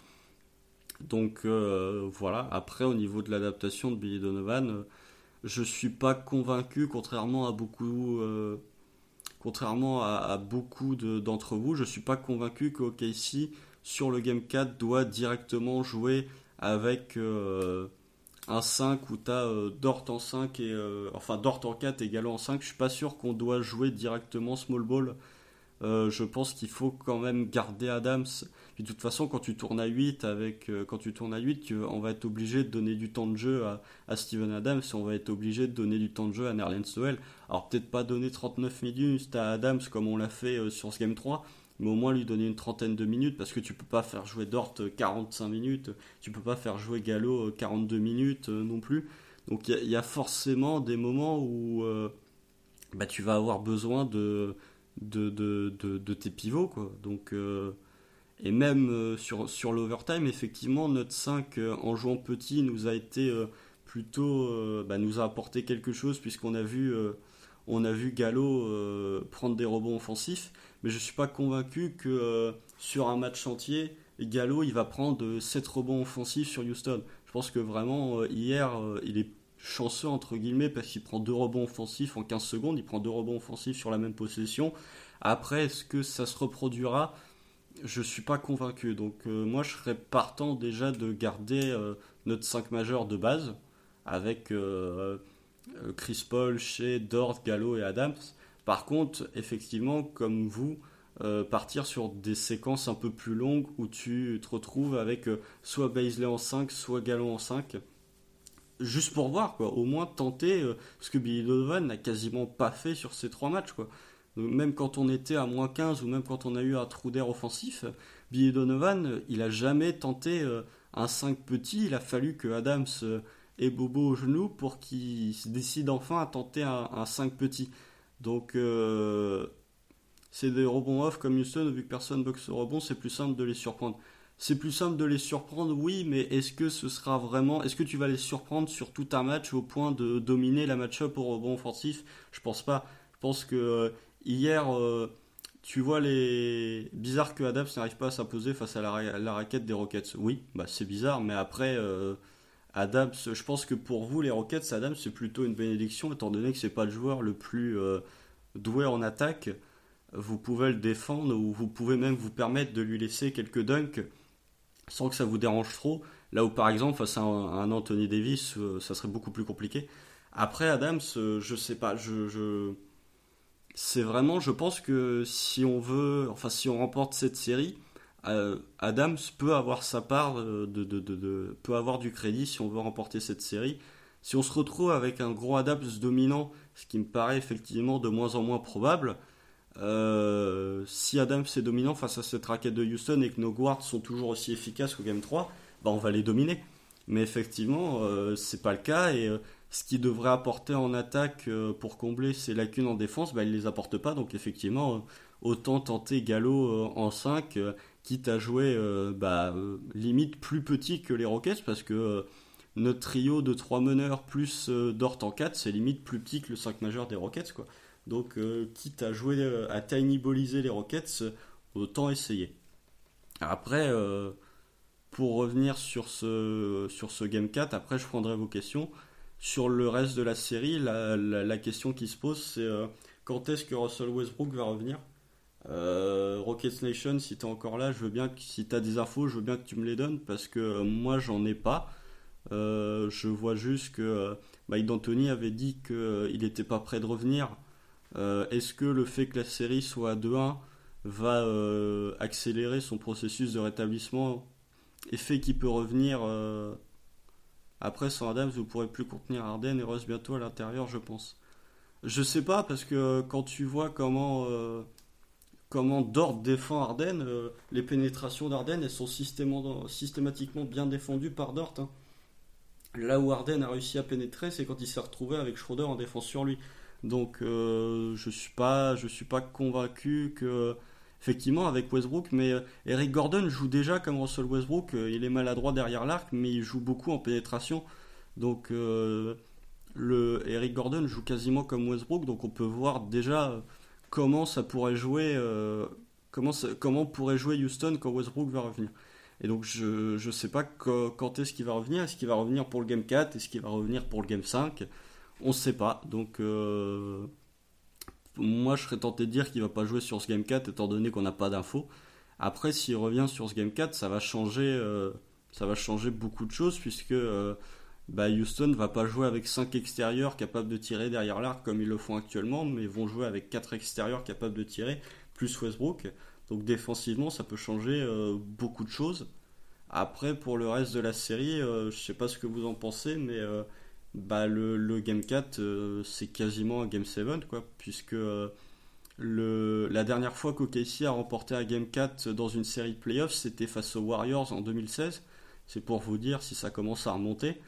Donc euh, voilà, après au niveau de l'adaptation de Billy Donovan, je euh, je suis pas convaincu, contrairement à beaucoup, euh, contrairement à, beaucoup d'entre vous, je suis pas convaincu qu'OKC sur le Game 4 doit directement jouer avec un 5 où tu as Dort en 5 et enfin Dort en 4 et en 5. Je suis pas sûr qu'on doit jouer directement small ball Euh, je pense qu'il faut quand même garder Adams. De toute façon, quand tu tournes à 8, avec, euh, quand tu tournes à 8 on va être obligé de donner du temps de jeu à, Steven Adams et on va être obligé de donner du temps de jeu à Nerlens Noel. Alors peut-être pas donner 39 minutes à Adams comme on l'a fait euh, sur ce Game 3, mais au moins lui donner une trentaine de minutes parce que tu peux pas faire jouer Dort 45 minutes, tu peux pas faire jouer Gallo 42 minutes non plus. Donc il y, a forcément des moments où bah, tu vas avoir besoin de de, de, tes pivots. Quoi. Donc, euh, et même euh, sur, sur l'overtime, effectivement, notre 5 euh, en jouant petit nous a été plutôt. Bah, nous a apporté quelque chose puisqu'on a vu. on vu Gallo prendre des rebonds offensifs, mais je ne suis pas convaincu que sur un match entier, Gallo il va prendre 7 rebonds offensifs sur Houston. Je pense que vraiment hier il est chanceux entre guillemets parce qu'il prend deux rebonds offensifs en 15 secondes, il prend deux rebonds offensifs sur la même possession. Après, est-ce que ça se reproduira? Je suis pas convaincu. Donc euh, moi, je serais partant déjà de garder euh, notre 5 majeur de base avec euh, Chris Paul, Shea, Dort, Gallo et Adams. Par contre, effectivement, comme vous, partir sur des séquences un peu plus longues où tu te retrouves avec soit Baisley en 5, soit Gallo en 5 juste pour voir, quoi. Au moins tenter ce que Billy Donovan n'a quasiment pas fait sur ces trois matchs, quoi. Même quand on était à moins 15 ou même quand on a eu un trou d'air offensif, Billy Donovan, il a jamais tenté euh, un 5 petit. Il a fallu que Adams euh, ait Bobo au genou pour qu'il décide enfin à tenter un, 5 petit. Donc, c'est des rebonds off comme Houston, vu que personne boxe au rebond, c'est plus simple de les surprendre. C'est plus simple de les surprendre, oui, mais est-ce que ce sera vraiment. Est-ce que tu vas les surprendre sur tout un match au point de dominer la match-up au rebond offensif? Je pense pas. Je pense que euh, hier, euh, tu vois les. Bizarre que Adams n'arrive pas à s'imposer face à la, raquette des Rockets. Oui, bah c'est bizarre, mais après. Euh, Adams, je pense que pour vous, les Rockets, Adams, c'est plutôt une bénédiction, étant donné que c'est pas le joueur le plus doué en attaque. Vous pouvez le défendre ou vous pouvez même vous permettre de lui laisser quelques dunks sans que ça vous dérange trop. Là où par exemple face à un, Anthony Davis, euh, ça serait beaucoup plus compliqué. Après Adams, euh, je sais pas, je, c'est vraiment, je pense que si on veut, enfin si on remporte cette série, euh, Adams peut avoir sa part de, peut avoir du crédit si on veut remporter cette série. Si on se retrouve avec un gros Adams dominant, ce qui me paraît effectivement de moins en moins probable, euh, si Adams est dominant face à cette raquette de Houston et que nos guards sont toujours aussi efficaces qu'au Game 3, bah on va les dominer. Mais effectivement, euh, c'est pas le cas et euh, ce qui devrait apporter en attaque pour combler ses lacunes en défense, bah, il les apporte pas. Donc effectivement, autant tenter Gallo en 5, quitte à jouer bah, limite plus petit que les Rockets parce que notre trio de 3 meneurs plus Dort en 4, c'est limite plus petit que le 5 majeur des Rockets. Donc, euh, quitte à jouer, euh, à tiny balliser les Rockets, euh, autant essayer. Après, pour revenir sur ce, sur ce Game 4, après je prendrai vos questions. Sur le reste de la série, la, question qui se pose, c'est quand est-ce que Russell Westbrook va revenir? Rockets Nation, si tu es encore là, je veux bien que, si tu as des infos, je veux bien que tu me les donnes parce que moi j'en ai pas. je vois juste que Mike D'Antoni avait dit qu'il n'était pas prêt de revenir. Euh, est-ce que le fait que la série soit à 2-1 va euh, accélérer son processus de rétablissement? Et fait qu'il peut revenir euh, après sans Adams vous pourrez plus contenir Arden et Russ bientôt à l'intérieur je pense je sais pas parce que quand tu vois comment comment Dort défend Arden les pénétrations d'Arden elles sont systématiquement bien défendues par Dort hein. là où Arden a réussi à pénétrer c'est quand il s'est retrouvé avec Schroeder en défense sur lui donc euh, je suis suis pas convaincu que effectivement avec Westbrook mais euh, Eric Gordon joue déjà comme Russell Westbrook, euh, il est maladroit derrière l'arc mais il joue beaucoup en pénétration. Donc le Eric Gordon joue quasiment comme Westbrook donc on peut voir déjà comment ça pourrait jouer comment comment pourrait jouer Houston quand Westbrook va revenir. Et donc je ne sais pas quand est-ce qu'il va revenir, est-ce qu'il va revenir pour le game 4, est-ce qu'il va revenir pour le game 5 on ne sait pas. Donc, euh, moi, je serais tenté de dire qu'il va pas jouer sur ce Game 4 étant donné qu'on n'a pas d'infos. Après, s'il revient sur ce Game 4, ça va changer, euh, ça va changer beaucoup de choses puisque euh, bah, Houston va pas jouer avec 5 extérieurs capables de tirer derrière l'arc comme ils le font actuellement, mais vont jouer avec 4 extérieurs capables de tirer, plus Westbrook. Donc défensivement, ça peut changer beaucoup de choses. Après, pour le reste de la série, je sais pas ce que vous en pensez, mais bah, le, Game 4, c'est quasiment un Game 7, quoi, puisque le, la dernière fois qu'OKC a remporté un Game 4 dans une série de playoffs, c'était face aux Warriors en 2016. C'est pour vous dire si ça commence à remonter.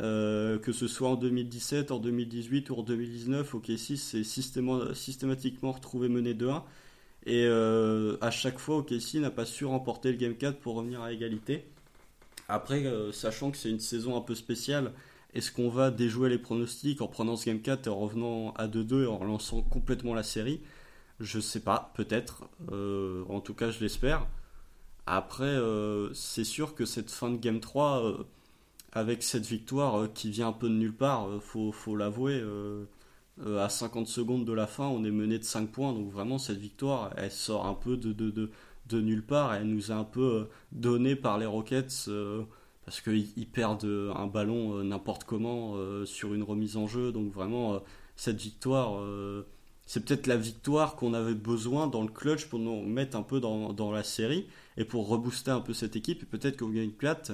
Euh, que ce soit en 2017, en 2018 ou en 2019, OKC s'est systématiquement retrouvé mené 2-1. Et euh, à chaque fois, OKC n'a pas su remporter le Game 4 pour revenir à égalité. Après, euh, sachant que c'est une saison un peu spéciale, est-ce qu'on va déjouer les pronostics en prenant ce Game 4 et en revenant à 2-2 et en relançant complètement la série? Je sais pas, peut-être. Euh, en tout cas, je l'espère. Après, euh, c'est sûr que cette fin de Game 3, euh, avec cette victoire qui vient un peu de nulle part, faut, faut l'avouer, à 50 secondes de la fin, on est mené de 5 points. Donc vraiment, cette victoire, elle sort un peu de, de, nulle part. Elle nous est un peu donnée par les Rockets parce qu'ils perdent un ballon n'importe comment sur une remise en jeu. Donc vraiment, cette victoire c'est peut-être la victoire qu'on avait besoin dans le clutch pour nous mettre un peu dans, la série et pour rebooster un peu cette équipe. Et peut-être qu'au gagne plate,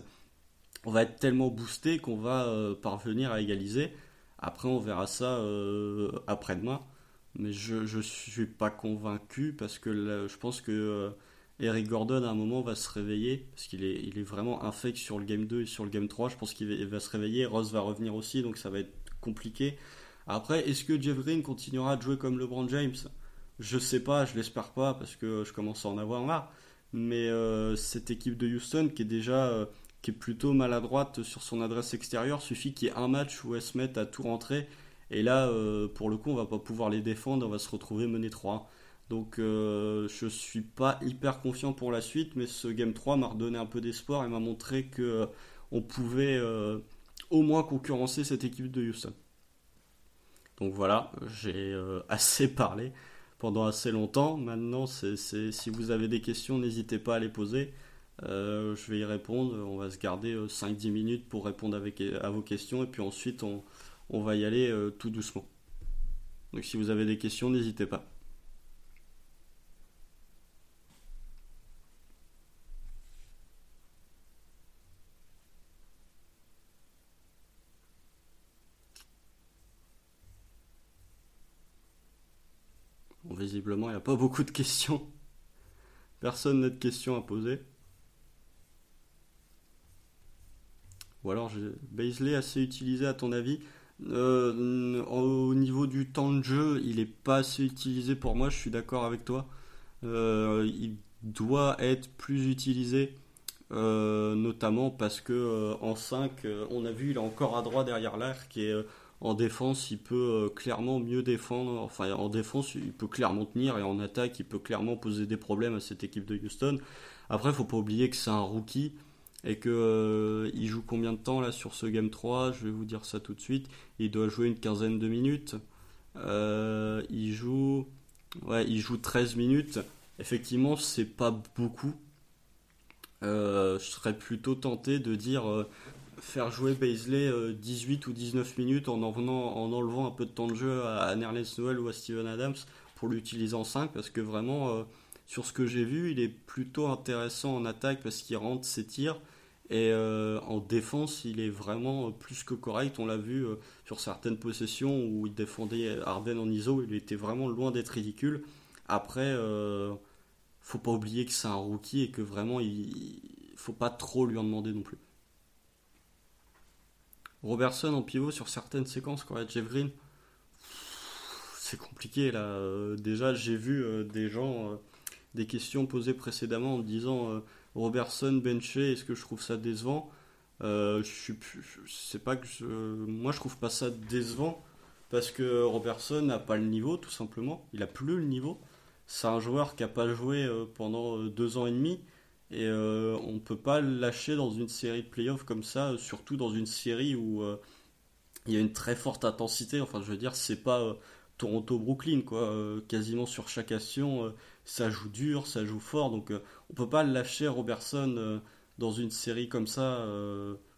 on va être tellement boosté qu'on va euh, parvenir à égaliser. Après, on verra ça euh, après-demain. Mais je ne suis pas convaincu parce que je pense que euh, Eric Gordon à un moment va se réveiller parce qu'il est, il est vraiment infect sur le game 2 et sur le game 3. Je pense qu'il va se réveiller. Ross va revenir aussi, donc ça va être compliqué. Après, est-ce que Jeff Green continuera de jouer comme LeBron James? Je sais pas, je l'espère pas parce que je commence à en avoir marre. Mais euh, cette équipe de Houston qui est déjà euh, qui est plutôt maladroite sur son adresse extérieure, suffit qu'il y ait un match où elle se mette à tout rentrer. Et là, euh, pour le coup, on va pas pouvoir les défendre, on va se retrouver mené 3. Donc je suis pas hyper confiant pour la suite, mais ce Game 3 m'a redonné un peu d'espoir et m'a montré que on pouvait au moins concurrencer cette équipe de Houston. Donc voilà, j'ai euh, assez parlé pendant assez longtemps. Maintenant, si vous avez des questions, n'hésitez pas à les poser. Euh, je vais y répondre. On va se garder 5-10 euh, minutes pour répondre avec, à vos questions et puis ensuite on va y aller tout doucement. Donc si vous avez des questions, n'hésitez pas. Il n'y a pas beaucoup de questions. Personne n'a de questions à poser. Ou alors, Baisley assez utilisé à ton avis euh, Au niveau du temps de jeu, il n'est pas assez utilisé pour moi, je suis d'accord avec toi. Euh, il doit être plus utilisé, euh, notamment parce que en 5, on a vu, il est encore à droite derrière l'air, qui est en défense, il peut euh, clairement mieux défendre. Enfin, en défense, il peut clairement tenir et en attaque, il peut clairement poser des problèmes à cette équipe de Houston. Après, il faut pas oublier que c'est un rookie et que euh, il joue combien de temps là sur ce game 3 Je vais vous dire ça tout de suite. Il doit jouer une quinzaine de minutes. Euh, il joue ouais, il joue 13 minutes. Effectivement, c'est pas beaucoup. je serais plutôt tenté de dire faire jouer Baisley 18 euh, ou 19 minutes en, en, enlevant un peu de temps de jeu à, Nerlens Noel ou à Steven Adams pour l'utiliser en 5 parce que vraiment euh, sur ce que j'ai vu il est plutôt intéressant en attaque parce qu'il rentre ses tirs et euh, en défense il est vraiment plus que correct. On l'a vu sur certaines possessions où il défendait Arden en ISO il était vraiment loin d'être ridicule. Après faut pas oublier que c'est un rookie et que vraiment il faut pas trop lui en demander non plus Robertson en pivot sur certaines séquences a Jeff Green. C'est compliqué là. Euh, déjà, j'ai vu euh, des gens, euh, des questions posées précédemment en disant Robertson benché, est-ce que je trouve ça décevant? Je, suis, pas que je, moi je trouve pas ça décevant parce que Robertson n'a pas le niveau tout simplement. Il a plus le niveau. C'est un joueur qui a pas joué pendant deux ans et demi et euh, on ne peut pas le lâcher dans une série de playoffs comme ça, surtout dans une série où euh, il y a une très forte intensité. Enfin, je veux dire, c'est pas euh, Toronto-Brooklyn, quoi. quasiment sur chaque action, ça joue dur, ça joue fort. Donc, on peut pas le lâcher Robertson dans une série comme ça,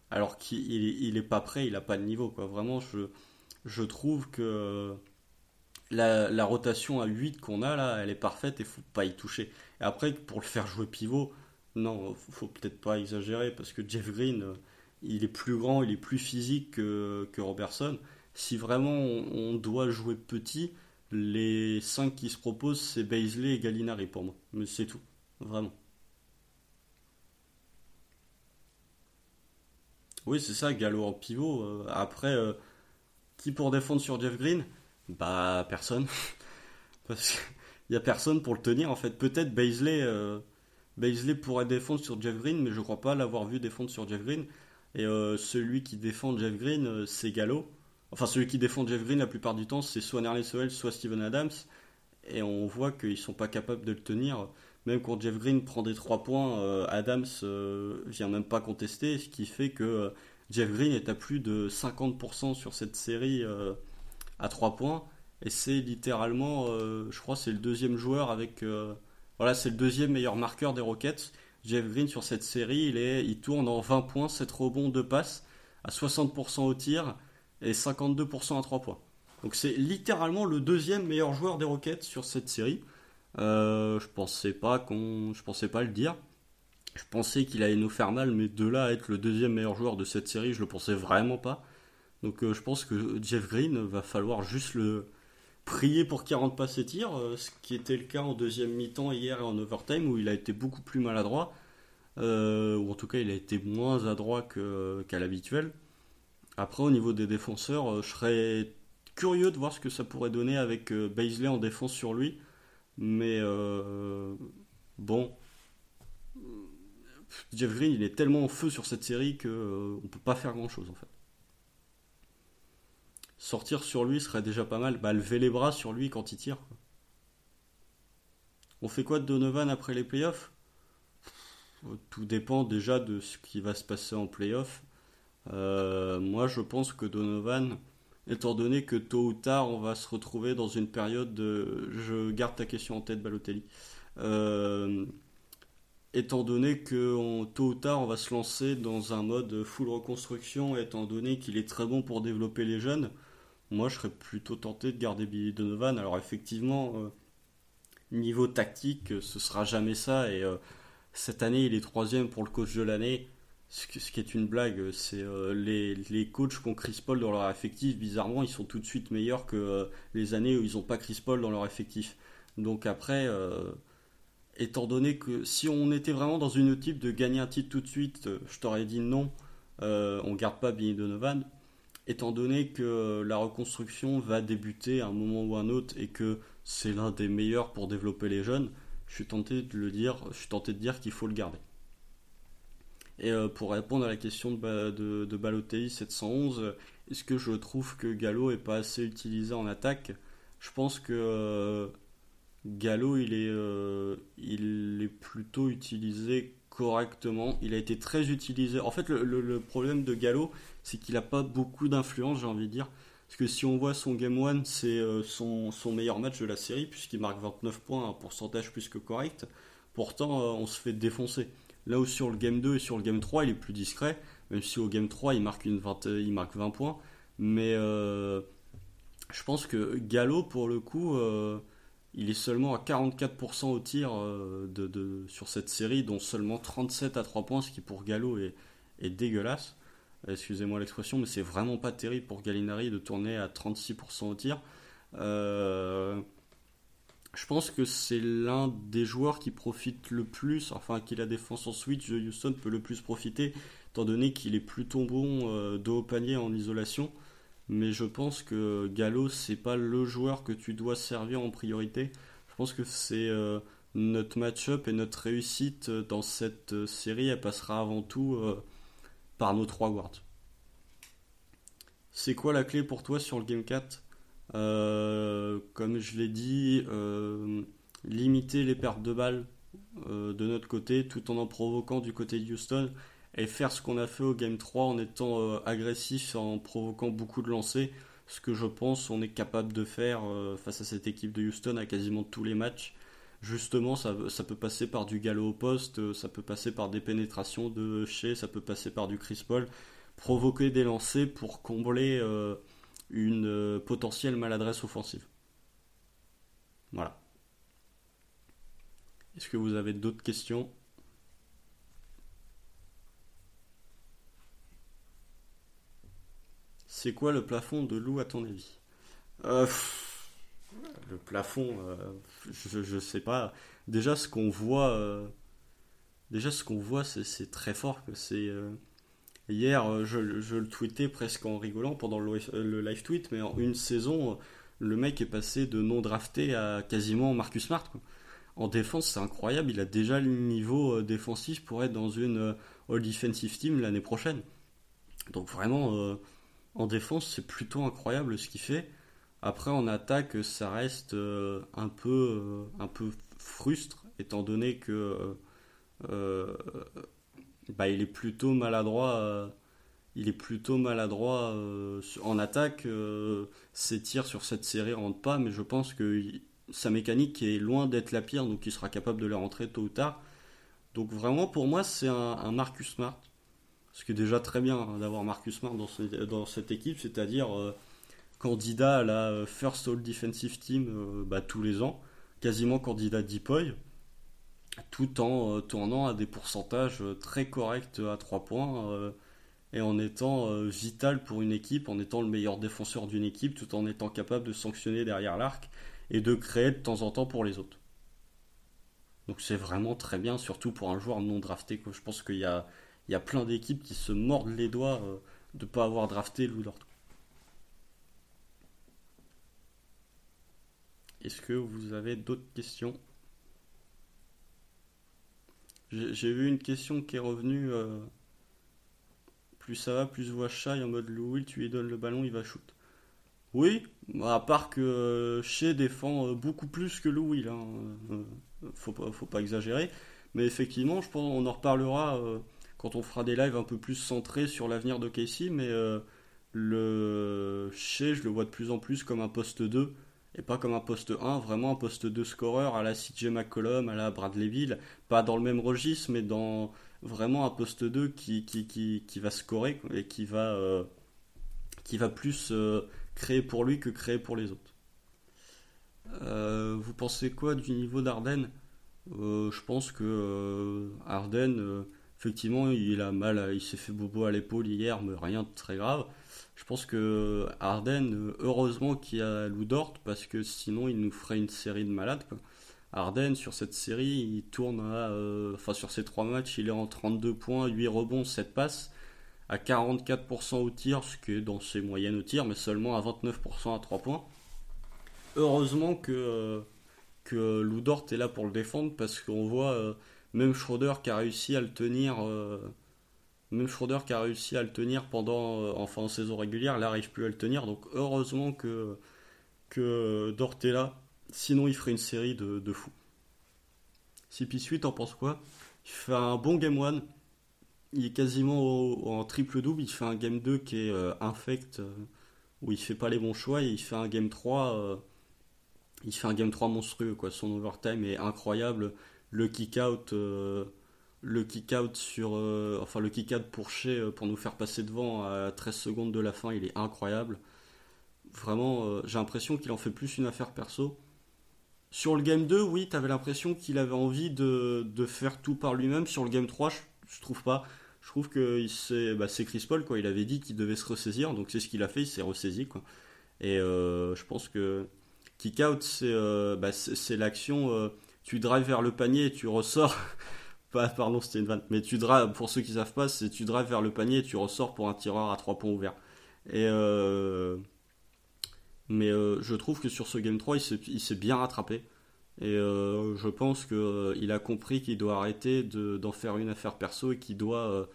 alors qu'il il est pas prêt, il a pas de niveau, quoi. Vraiment, je, trouve que la, rotation à 8 qu'on a là, elle est parfaite et faut pas y toucher. Et après, pour le faire jouer pivot, non, faut peut-être pas exagérer parce que Jeff Green, euh, il est plus grand, il est plus physique que, Robertson. Si vraiment on, doit jouer petit, les 5 qui se proposent, c'est Baisley et Gallinari pour moi. Mais c'est tout, vraiment. Oui, c'est ça, Gallo en pivot. Euh, après, euh, qui pour défendre sur Jeff Green? Bah, personne. Parce qu'il n'y a personne pour le tenir, en fait. Peut-être Baisley, pourrait défendre sur Jeff Green, mais je ne crois pas l'avoir vu défendre sur Jeff Green. Et celui qui défend Jeff Green, c'est Gallo. Enfin, celui qui défend Jeff Green la plupart du temps, c'est soit Nerlens Sowell, soit Steven Adams. Et on voit qu'ils sont pas capables de le tenir. Même quand Jeff Green prend des 3 points, euh, Adams euh, vient même pas contester, ce qui fait que euh, Jeff Green est à plus de 50% sur cette série à 3 points. Et c'est littéralement, je crois, c'est le deuxième joueur avec. Voilà, c'est le deuxième meilleur marqueur des Rockets. Jeff Green sur cette série, il, tourne en 20 points, 7 rebonds, 2 passes, à 60% au tir et 52% à 3 points. Donc c'est littéralement le deuxième meilleur joueur des Rockets sur cette série. Euh, je pensais pas qu'on, je pensais pas le dire. Je pensais qu'il allait nous faire mal, mais de là à être le deuxième meilleur joueur de cette série, je le pensais vraiment pas. Donc euh, je pense que Jeff Green va falloir juste le prier pour qu'il rentre pas ses tirs, euh, ce qui était le cas en deuxième mi-temps hier et en overtime où il a été beaucoup plus maladroit, ou en tout cas il a été moins adroit qu'à l'habituel. Après au niveau des défenseurs, je serais curieux de voir ce que ça pourrait donner avec Baisley en défense sur lui. Mais euh, bon, Jeff Green, il est tellement en feu sur cette série qu'on euh, on peut pas faire grand chose en fait. Sortir sur lui serait déjà pas mal. Bah, lever les bras sur lui quand il tire. On fait quoi de Donovan après les playoffs? Tout dépend déjà de ce qui va se passer en playoffs. Euh, moi, je pense que Donovan, étant donné que tôt ou tard, on va se retrouver dans une période de... Je garde ta question en tête, Balotelli. Euh, étant donné que tôt ou tard, on va se lancer dans un mode full reconstruction, étant donné qu'il est très bon pour développer les jeunes, moi, je serais plutôt tenté de garder Billy Donovan. Alors, effectivement, euh, niveau tactique, ce sera jamais ça. Et euh, cette année, il est troisième pour le coach de l'année ce, qui est une blague, c'est euh, les, les, coachs qui ont Chris Paul dans leur effectif, bizarrement, ils sont tout de suite meilleurs que euh, les années où ils n'ont pas Chris Paul dans leur effectif. Donc après, euh, étant donné que si on était vraiment dans une type de gagner un titre tout de suite, je t'aurais dit non, on garde pas Billy Donovan. Étant donné que la reconstruction va débuter à un moment ou un autre et que c'est l'un des meilleurs pour développer les jeunes, je suis tenté de le dire, je suis tenté de dire qu'il faut le garder. Et euh, pour répondre à la question de, de, de Balotelli 711, est-ce que je trouve que Gallo est pas assez utilisé en attaque? Je pense que euh, Gallo il est, euh, il est plutôt utilisé correctement. Il a été très utilisé. En fait, le, problème de Gallo, c'est qu'il n'a pas beaucoup d'influence, j'ai envie de dire. Parce que si on voit son Game 1, c'est son, son, meilleur match de la série, puisqu'il marque 29 points, un pourcentage plus que correct. Pourtant, on se fait défoncer. Là où sur le game 2 et sur le game 3, il est plus discret, même si au game 3, il marque, une 20, il marque 20 points. Mais euh, je pense que Gallo, pour le coup, euh, il est seulement à 44% au tir euh, sur cette série, dont seulement 37 à 3 points, ce qui pour Gallo est, dégueulasse. Excusez-moi l'expression, mais c'est vraiment pas terrible pour Gallinari de tourner à 36% au tir. Euh, je pense que c'est l'un des joueurs qui profite le plus, enfin qui la défense en switch de Houston peut le plus profiter, étant donné qu'il est plutôt bon euh, de haut panier en isolation. Mais je pense que Gallo, c'est pas le joueur que tu dois servir en priorité. Je pense que c'est euh, notre match-up et notre réussite dans cette euh, série, elle passera avant tout par nos trois guards. C'est quoi la clé pour toi sur le Game 4 euh, comme je l'ai dit, euh, limiter les pertes de balles euh, de notre côté tout en en provoquant du côté de Houston et faire ce qu'on a fait au Game 3 en étant agressif, en provoquant beaucoup de lancers, ce que je pense on est capable de faire face à cette équipe de Houston à quasiment tous les matchs. Justement, ça, peut passer par du galop au poste, ça peut passer par des pénétrations de chez, ça peut passer par du Chris provoquer des lancers pour combler une euh, potentielle maladresse offensive. Voilà. Est-ce que vous avez d'autres questions? C'est quoi le plafond de loup à ton avis? Euh, Le plafond, euh, je, je sais pas. Déjà ce qu'on voit, euh, déjà ce qu'on voit, c'est très fort. C'est hier, je, le tweetais presque en rigolant pendant le, live tweet, mais en une saison, le mec est passé de non drafté à quasiment Marcus Smart. En défense, c'est incroyable. Il a déjà le niveau défensif pour être dans une All Defensive Team l'année prochaine. Donc vraiment en défense, c'est plutôt incroyable ce qu'il fait. Après, en attaque, ça reste euh, un peu, euh, un frustre, étant donné que euh, bah, il est plutôt maladroit. il est plutôt maladroit en attaque. ses tirs sur cette série rentrent pas, mais je pense que sa mécanique est loin d'être la pire, donc il sera capable de les rentrer tôt ou tard. Donc vraiment, pour moi, c'est un, un Marcus Smart ce qui est déjà très bien hein, d'avoir Marcus Smart dans, cette équipe, c'est-à-dire euh, candidat à la euh, First All Defensive Team euh, bah, tous les ans, quasiment candidat DPOY, tout en tournant à des pourcentages très corrects à 3 points et en étant vital pour une équipe, en étant le meilleur défenseur d'une équipe, tout en étant capable de sanctionner derrière l'arc et de créer de temps en temps pour les autres. Donc c'est vraiment très bien, surtout pour un joueur non drafté. Je pense qu'il y a, il y a plein d'équipes qui se mordent les doigts euh, de ne pas avoir drafté Lou Dort. Est-ce que vous avez d'autres questions? J'ai vu une question qui est revenue. Euh, plus ça va, plus je vois en mode Lou tu lui donnes le ballon, il va shoot. Oui, à part que Shea défend euh, beaucoup plus que Lou Will. Hein. Faut, pas, faut pas exagérer. Mais effectivement, je pense qu'on en reparlera quand on fera des lives un peu plus centrés sur l'avenir de Casey, mais euh, le chez je le vois de plus en plus comme un poste 2 et pas comme un poste 1, vraiment un poste 2 scoreur à la CJ McCollum, à la Bradleyville, pas dans le même registre, mais dans vraiment un poste 2 qui, qui, qui, qui va scorer et qui va, euh, qui va plus euh, créer pour lui que créer pour les autres. vous pensez quoi du niveau d'Arden? Je pense que Arden Effectivement, il a mal, il s'est fait bobo à l'épaule hier, mais rien de très grave. Je pense que Arden, heureusement qu'il y a Lou Dort, parce que sinon il nous ferait une série de malades. Arden, sur cette série, il tourne à. Euh, enfin, sur ces trois matchs, il est en 32 points, 8 rebonds, 7 passes, à 44% au tir, ce qui est dans ses moyennes au tir, mais seulement à 29% à 3 points. Heureusement que, euh, que est là pour le défendre, parce qu'on voit. Euh, même Schroeder qui a réussi à le tenir. Euh, même Schroeder qui a réussi à le tenir pendant, euh, enfin en saison régulière, n'arrive plus à le tenir. Donc heureusement que, que. Sinon, il ferait une série de, de fous. CP8, t'en penses quoi? Il fait un bon game 1. Il est quasiment en triple-double. Il fait un game 2 qui est euh, infect, où il fait pas les bons choix. Et il fait un game 3. il fait un game 3 monstrueux. Son overtime est incroyable le kick out euh, le kick out sur euh, enfin le kick out pour chez euh, pour nous faire passer devant à 13 secondes de la fin il est incroyable. Vraiment j'ai l'impression qu'il en fait plus une affaire perso. Sur le game 2 oui t'avais l'impression qu'il avait envie de, faire tout par lui-même. Sur le game 3 je, trouve pas. Je trouve que bah, c'est Chris Paul quoi. Il avait dit qu'il devait se ressaisir donc c'est ce qu'il a fait il s'est ressaisi quoi. Et je pense que kick out c'est bah, l'action tu drives vers le panier et tu ressors. pardon, c'était une vanne. Mais tu drives, pour ceux qui savent pas, c'est tu drives vers le panier et tu ressors pour un tireur à trois points ouverts. Et euh, mais euh, je trouve que sur ce game 3, il s'est bien rattrapé. Et euh, je pense qu'il a compris qu'il doit arrêter d'en faire une affaire perso et qu'il doit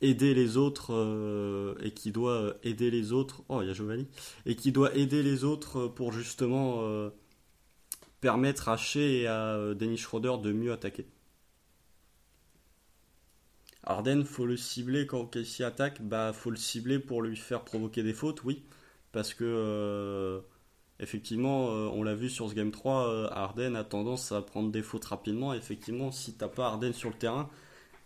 aider les autres et qui doit aider les autres. Oh, il y a Giovanni. Et qui doit aider les autres pour justement permettre à Shea et à euh, Dennis Schroeder de mieux attaquer. Arden, faut le cibler quand Casey attaque, bah faut le cibler pour lui faire provoquer des fautes, oui, parce que euh, effectivement, euh, on l'a vu sur ce game 3, Arden a tendance à prendre des fautes rapidement. Effectivement, si t'as pas Arden sur le terrain,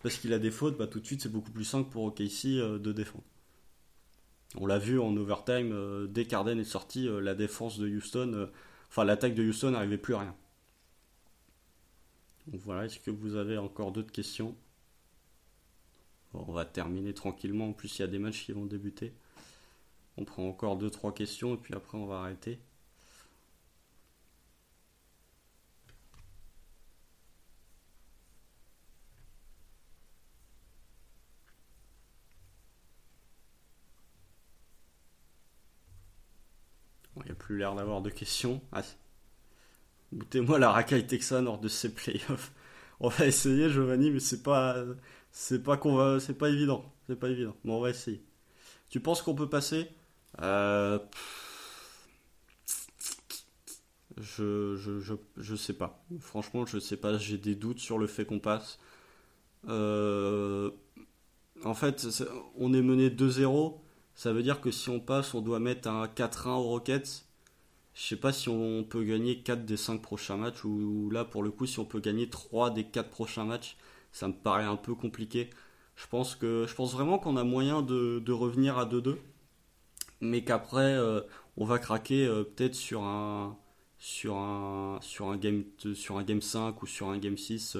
parce qu'il a des fautes, bah tout de suite c'est beaucoup plus simple pour Casey de défendre. On l'a vu en overtime, dès qu'Arden est sorti, la défense de Houston enfin l'attaque de Houston n'arrivait plus à rien. Donc voilà, est-ce que vous avez encore d'autres questions? On va terminer tranquillement, en plus il y a des matchs qui vont débuter. On prend encore 2-3 questions et puis après on va arrêter. Plus l'air d'avoir de questions. Ah, Goûtez-moi la racaille Texan hors de ces playoffs. On va essayer, Giovanni, mais c'est pas, c'est pas qu'on va, c'est pas évident, c'est pas évident. Mais on va essayer. Tu penses qu'on peut passer? Euh... je, je, je, je, sais pas. Franchement, je sais pas. J'ai des doutes sur le fait qu'on passe. Euh... En fait, on est mené 2-0. Ça veut dire que si on passe, on doit mettre un 4-1 aux Rockets. Je sais pas si on peut gagner 4 des 5 prochains matchs ou là pour le coup si on peut gagner 3 des 4 prochains matchs, ça me paraît un peu compliqué. Je pense que je pense vraiment qu'on a moyen de, de, revenir à 2-2 mais qu'après euh, on va craquer euh, peut-être sur un sur un sur un game sur un game 5 ou sur un game 6.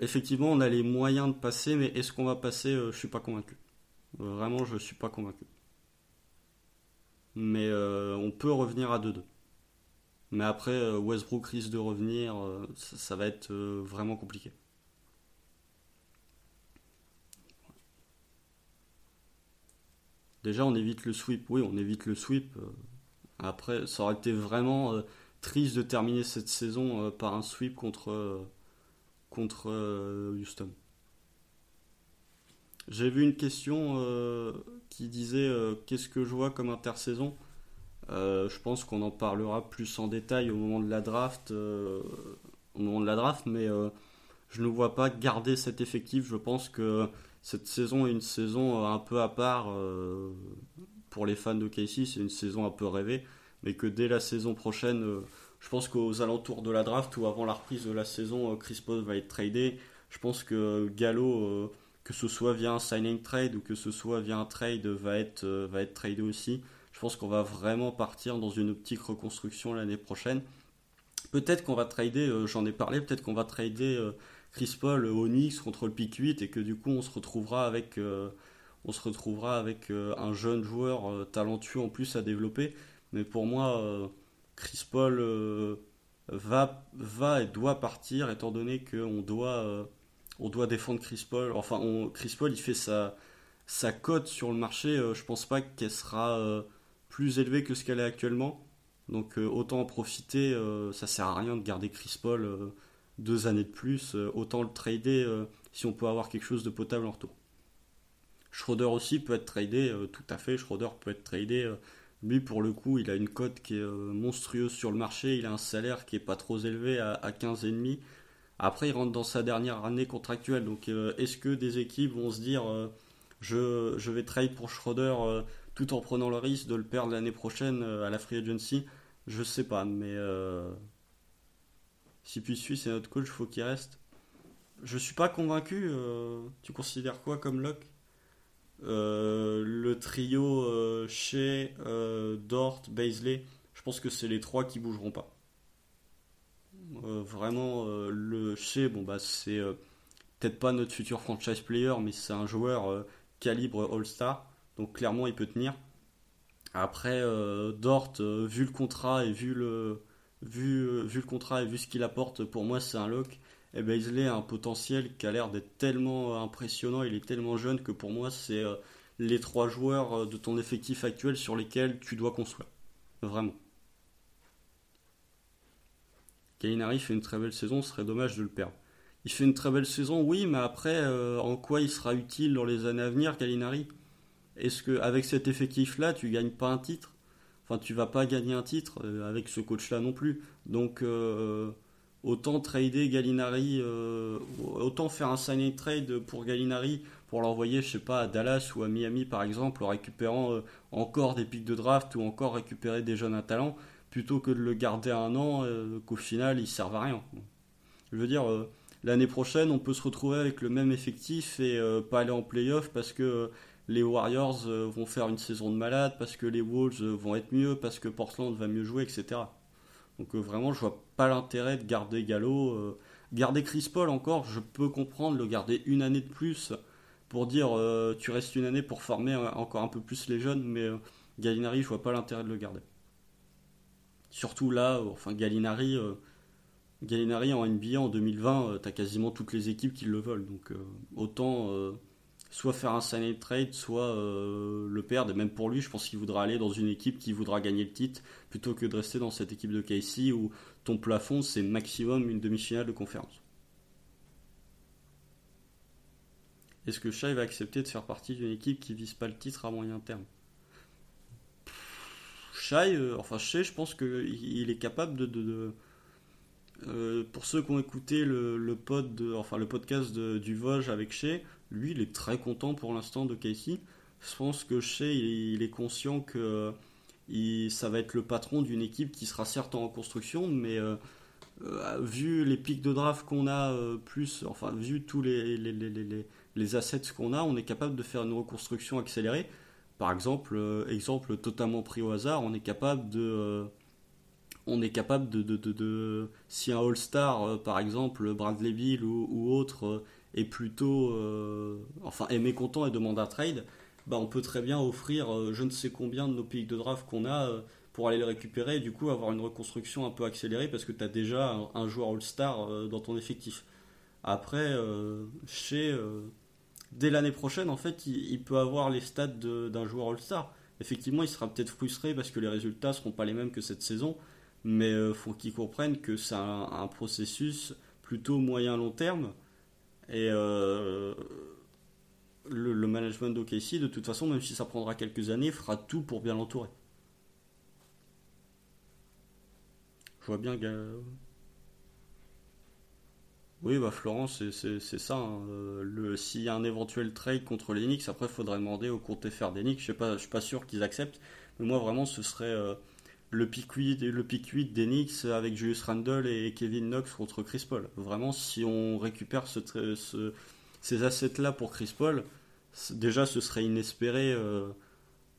Effectivement, on a les moyens de passer mais est-ce qu'on va passer? Je suis pas convaincu. Vraiment, je suis pas convaincu mais euh, on peut revenir à 2-2. Mais après, euh, Westbrook risque de revenir, euh, ça, va être vraiment compliqué. Déjà, on évite le sweep. Oui, on évite le sweep. Après, ça aurait été vraiment triste de terminer cette saison par un sweep contre, contre Houston. J'ai vu une question qui disait euh, qu'est-ce que je vois comme intersaison? Euh, je pense qu'on en parlera plus en détail au moment de la draft, au moment de la draft, mais je ne vois pas garder cet effectif. Je pense que cette saison est une saison un peu à part pour les fans de Casey. C'est une saison un peu rêvée, mais que dès la saison prochaine, je pense qu'aux alentours de la draft ou avant la reprise de la saison, Chris Paul va être tradé. Je pense que Gallo que ce soit via un signing trade ou que ce soit via un trade, va être, euh, va être tradé aussi. Je pense qu'on va vraiment partir dans une optique reconstruction l'année prochaine. Peut-être qu'on va trader, euh, j'en ai parlé, peut-être qu'on va trader euh, Chris Paul au contre le pick 8 et que du coup on se retrouvera avec, on se retrouvera avec un jeune joueur talentueux en plus à développer. Mais pour moi, Chris Paul va, va et doit partir étant donné qu'on doit on doit défendre Chris Paul. Enfin, Chris Paul, il fait sa, sa cote sur le marché. Euh, je pense pas qu'elle sera euh, plus élevée que ce qu'elle est actuellement. Donc euh, autant en profiter. ça sert à rien de garder Chris Paul deux années de plus. autant le trader si on peut avoir quelque chose de potable en retour. Schroeder aussi peut être tradé, tout à fait. Schroeder peut être tradé. lui, pour le coup, il a une cote qui est monstrueuse sur le marché. Il a un salaire qui est pas trop élevé à, à 15,5. Après, il rentre dans sa dernière année contractuelle. Donc, euh, est-ce que des équipes vont se dire euh, je, je, vais trade pour Schroeder euh, tout en prenant le risque de le perdre l'année prochaine à la free agency? Je sais pas, mais si puis suit, c'est notre coach, il faut qu'il reste. Je suis pas convaincu. tu considères quoi comme lock? Le trio chez Dort, Baisley, je pense que c'est les trois qui bougeront pas. Euh, vraiment, euh, le chez, bon, bah, c'est euh, peut-être pas notre futur franchise player, mais c'est un joueur calibre All-Star. Donc clairement, il peut tenir. Après, Dort, vu le contrat et vu le, vu, vu le contrat et vu ce qu'il apporte, pour moi, c'est un lock. Et Baisley a un potentiel qui a l'air d'être tellement impressionnant, il est tellement jeune que pour moi, c'est les trois joueurs de ton effectif actuel sur lesquels tu dois construire. Vraiment. Gallinari fait une très belle saison, ce serait dommage de le perdre. Il fait une très belle saison, oui, mais après, euh, en quoi il sera utile dans les années à venir, Gallinari Est-ce que avec cet effectif-là, tu gagnes pas un titre? Enfin, tu vas pas gagner un titre euh, avec ce coach-là non plus. Donc, euh, autant trader Gallinari, autant faire un signing trade pour Gallinari pour l'envoyer, je sais pas, à Dallas ou à Miami par exemple, en récupérant encore des pics de draft ou encore récupérer des jeunes à talent plutôt que de le garder un an, euh, qu'au final il serve à rien. Je veux dire, euh, l'année prochaine, on peut se retrouver avec le même effectif et euh, pas aller en playoff parce que les Warriors vont faire une saison de malade, parce que les Wolves vont être mieux, parce que Portland va mieux jouer, etc. Donc vraiment, je vois pas l'intérêt de garder Gallo. garder Chris Paul encore, je peux comprendre, le garder une année de plus pour dire tu restes une année pour former encore un peu plus les jeunes, mais Gallinari, je vois pas l'intérêt de le garder. Surtout là, enfin Gallinari, Gallinari en NBA en 2020, tu as quasiment toutes les équipes qui le veulent. Donc autant soit faire un sign trade, soit euh, le perdre. Et même pour lui, je pense qu'il voudra aller dans une équipe qui voudra gagner le titre plutôt que de rester dans cette équipe de KC où ton plafond c'est maximum une demi-finale de conférence. Est-ce que Shai va accepter de faire partie d'une équipe qui vise pas le titre à moyen terme? Shai, euh, enfin Shai, je pense qu'il est capable de, euh, pour ceux qui ont écouté le, de, enfin, le podcast du Vosges avec Shea, lui, il est très content pour l'instant de Casey. Je pense que Shea, il, est conscient que ça va être le patron d'une équipe qui sera certes en reconstruction, mais euh, euh, vu les pics de draft qu'on a, plus, enfin, vu tous les, les, les, les assets qu'on a, on est capable de faire une reconstruction accélérée. Par exemple, exemple totalement pris au hasard, on est capable de on est capable de, de, si un All-Star, euh, par exemple, Bradley Bill ou, autre, euh, est plutôt, euh, enfin, est mécontent et demande un trade, bah, on peut très bien offrir je ne sais combien de nos pics de draft qu'on a pour aller les récupérer et du coup avoir une reconstruction un peu accélérée parce que tu as déjà un, joueur All-Star dans ton effectif. Après, chez, dès l'année prochaine, en fait, il, peut avoir les stats d'un joueur All-Star. Effectivement, il sera peut-être frustré parce que les résultats seront pas les mêmes que cette saison mais euh, faut qu'ils comprennent que c'est un, processus plutôt moyen-long terme. Et euh, le, management d'OKC, de toute façon, même si ça prendra quelques années, fera tout pour bien l'entourer. Je vois bien que... Oui, bah Florence, c'est ça. Hein. Le S'il y a un éventuel trade contre les Knicks, après, il faudrait demander au compte faire des Knicks. Je ne suis pas sûr qu'ils acceptent. Mais moi, vraiment, ce serait... Euh, le pick 8, le 8 d'Enix avec Julius Randle et Kevin Knox contre Chris Paul. Vraiment, si on récupère ce, ces assets-là pour Chris Paul, déjà ce serait inespéré. Euh,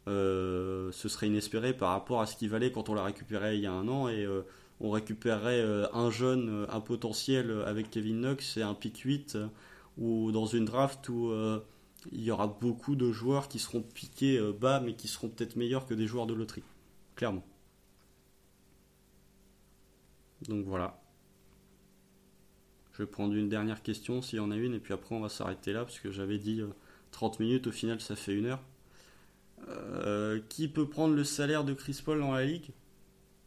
euh, ce serait inespéré par rapport à ce qu'il valait quand on l'a récupéré il y a un an et euh, on récupérerait un jeune, un potentiel avec Kevin Knox et un pick 8 ou dans une draft où il y aura beaucoup de joueurs qui seront piqués bas mais qui seront peut-être meilleurs que des joueurs de loterie. Clairement. Donc voilà. Je vais prendre une dernière question s'il y en a une, et puis après on va s'arrêter là, parce que j'avais dit 30 euh, minutes, au final ça fait une heure. Euh, qui peut prendre le salaire de Chris Paul dans la ligue?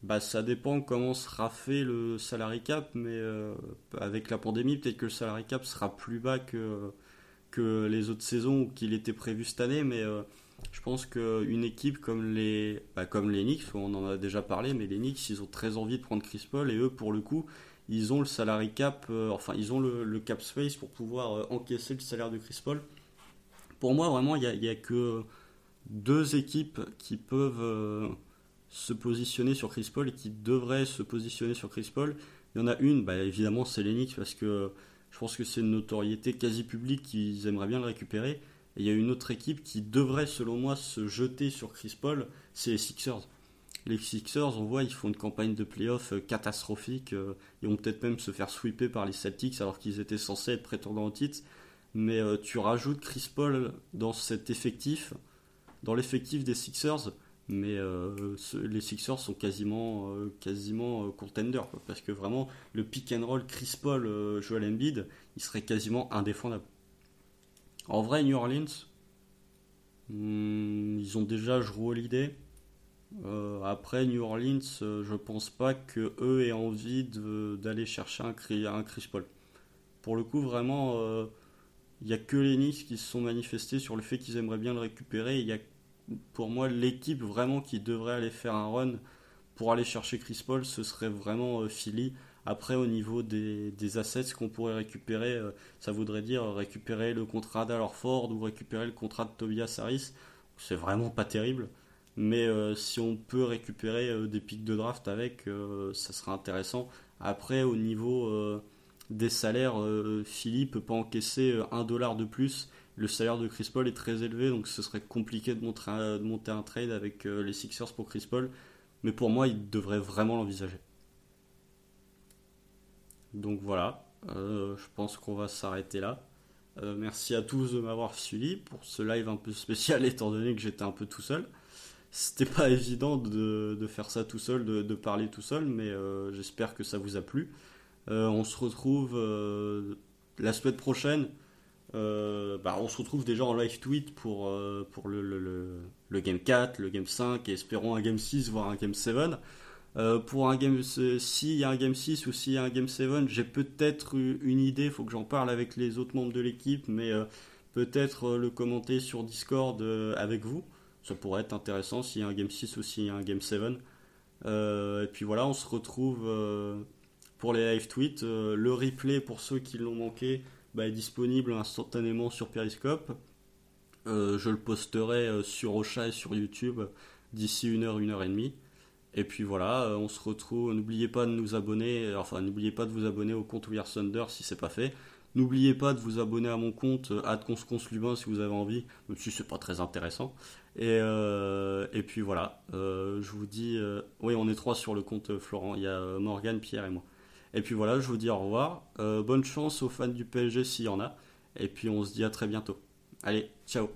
Bah, ça dépend comment sera fait le salary cap, mais euh, avec la pandémie, peut-être que le salary cap sera plus bas que, que les autres saisons qu'il était prévu cette année, mais je pense qu'une équipe comme les, bah, comme les Knicks, on en a déjà parlé, mais les Knicks, ils ont très envie de prendre Chris Paul et eux, pour le coup, ils ont le salary cap, euh, enfin, ils ont le, cap space pour pouvoir euh, encaisser le salaire de Chris Paul. Pour moi, vraiment, il n'y a, que deux équipes qui peuvent euh, se positionner sur Chris Paul et qui devraient se positionner sur Chris Paul. Il y en a une, bah, évidemment, c'est Knicks parce que je pense que c'est une notoriété quasi publique qu'ils aimeraient bien le récupérer. Et il y a une autre équipe qui devrait, selon moi, se jeter sur Chris Paul, c'est les Sixers. Les Sixers, on voit, ils font une campagne de playoff euh, catastrophique. Euh, ils vont peut-être même se faire sweeper par les Celtics alors qu'ils étaient censés être prétendants au titre. Mais euh, tu rajoutes Chris Paul dans cet effectif, dans l'effectif des Sixers, mais les Sixers sont quasiment, quasiment contenders. parce que vraiment, le pick and roll Chris Paul, Joel Embiid, il serait quasiment indéfendable. En vrai, New Orleans, hmm, ils ont déjà joué l'idée. Euh, après New Orleans, euh, je pense pas que eux aient envie d'aller chercher un, un, Chris Paul. Pour le coup, vraiment, il euh, n'y a que les Knicks qui se sont manifestés sur le fait qu'ils aimeraient bien le récupérer. Il y a pour moi l'équipe vraiment qui devrait aller faire un run pour aller chercher Chris Paul, ce serait vraiment Philly. Après, au niveau des, assets qu'on pourrait récupérer, euh, ça voudrait dire récupérer le contrat Ford ou récupérer le contrat de Tobias Harris. C'est vraiment pas terrible. Mais euh, si on peut récupérer euh, des pics de draft avec, ça sera intéressant. Après, au niveau des salaires, Philly peut pas encaisser un dollar de plus. Le salaire de Chris Paul est très élevé, donc ce serait compliqué de, monter un trade avec les Sixers pour Chris Paul. Mais pour moi, il devrait vraiment l'envisager. Donc voilà, je pense qu'on va s'arrêter là. merci à tous de m'avoir suivi pour ce live un peu spécial étant donné que j'étais un peu tout seul. C'était pas évident de, faire ça tout seul, de, parler tout seul, mais j'espère que ça vous a plu. on se retrouve la semaine prochaine euh, bah, on se retrouve déjà en live tweet pour, euh, pour le, Game 4, le Game 5 et espérons un Game 6, voire un Game 7. Euh, pour un Game, s'il y a un Game 6 ou s'il y a un Game 7, j'ai peut-être une idée, il faut que j'en parle avec les autres membres de l'équipe, mais peut-être le commenter sur Discord avec vous. Ça pourrait être intéressant s'il y a un Game 6 ou s'il y a un Game 7. et puis voilà, on se retrouve pour les live tweets. le replay pour ceux qui l'ont manqué bah, est disponible instantanément sur Periscope. Euh, je le posterai euh, sur Ocha et sur YouTube d'ici une heure, une heure et demie. Et puis voilà, euh, on se retrouve. N'oubliez pas de nous abonner, enfin n'oubliez pas de vous abonner au compte We Thunder si c'est pas fait. N'oubliez pas de vous abonner à mon compte @consconslubin si vous avez envie, même si c'est pas très intéressant. Et, et puis voilà, je vous dis, oui on est trois sur le compte Florent, il y a Morgane, Pierre et moi. Et puis voilà, je vous dis au revoir. Euh, bonne chance aux fans du PSG s'il y en a. Et puis on se dit à très bientôt. Allez, ciao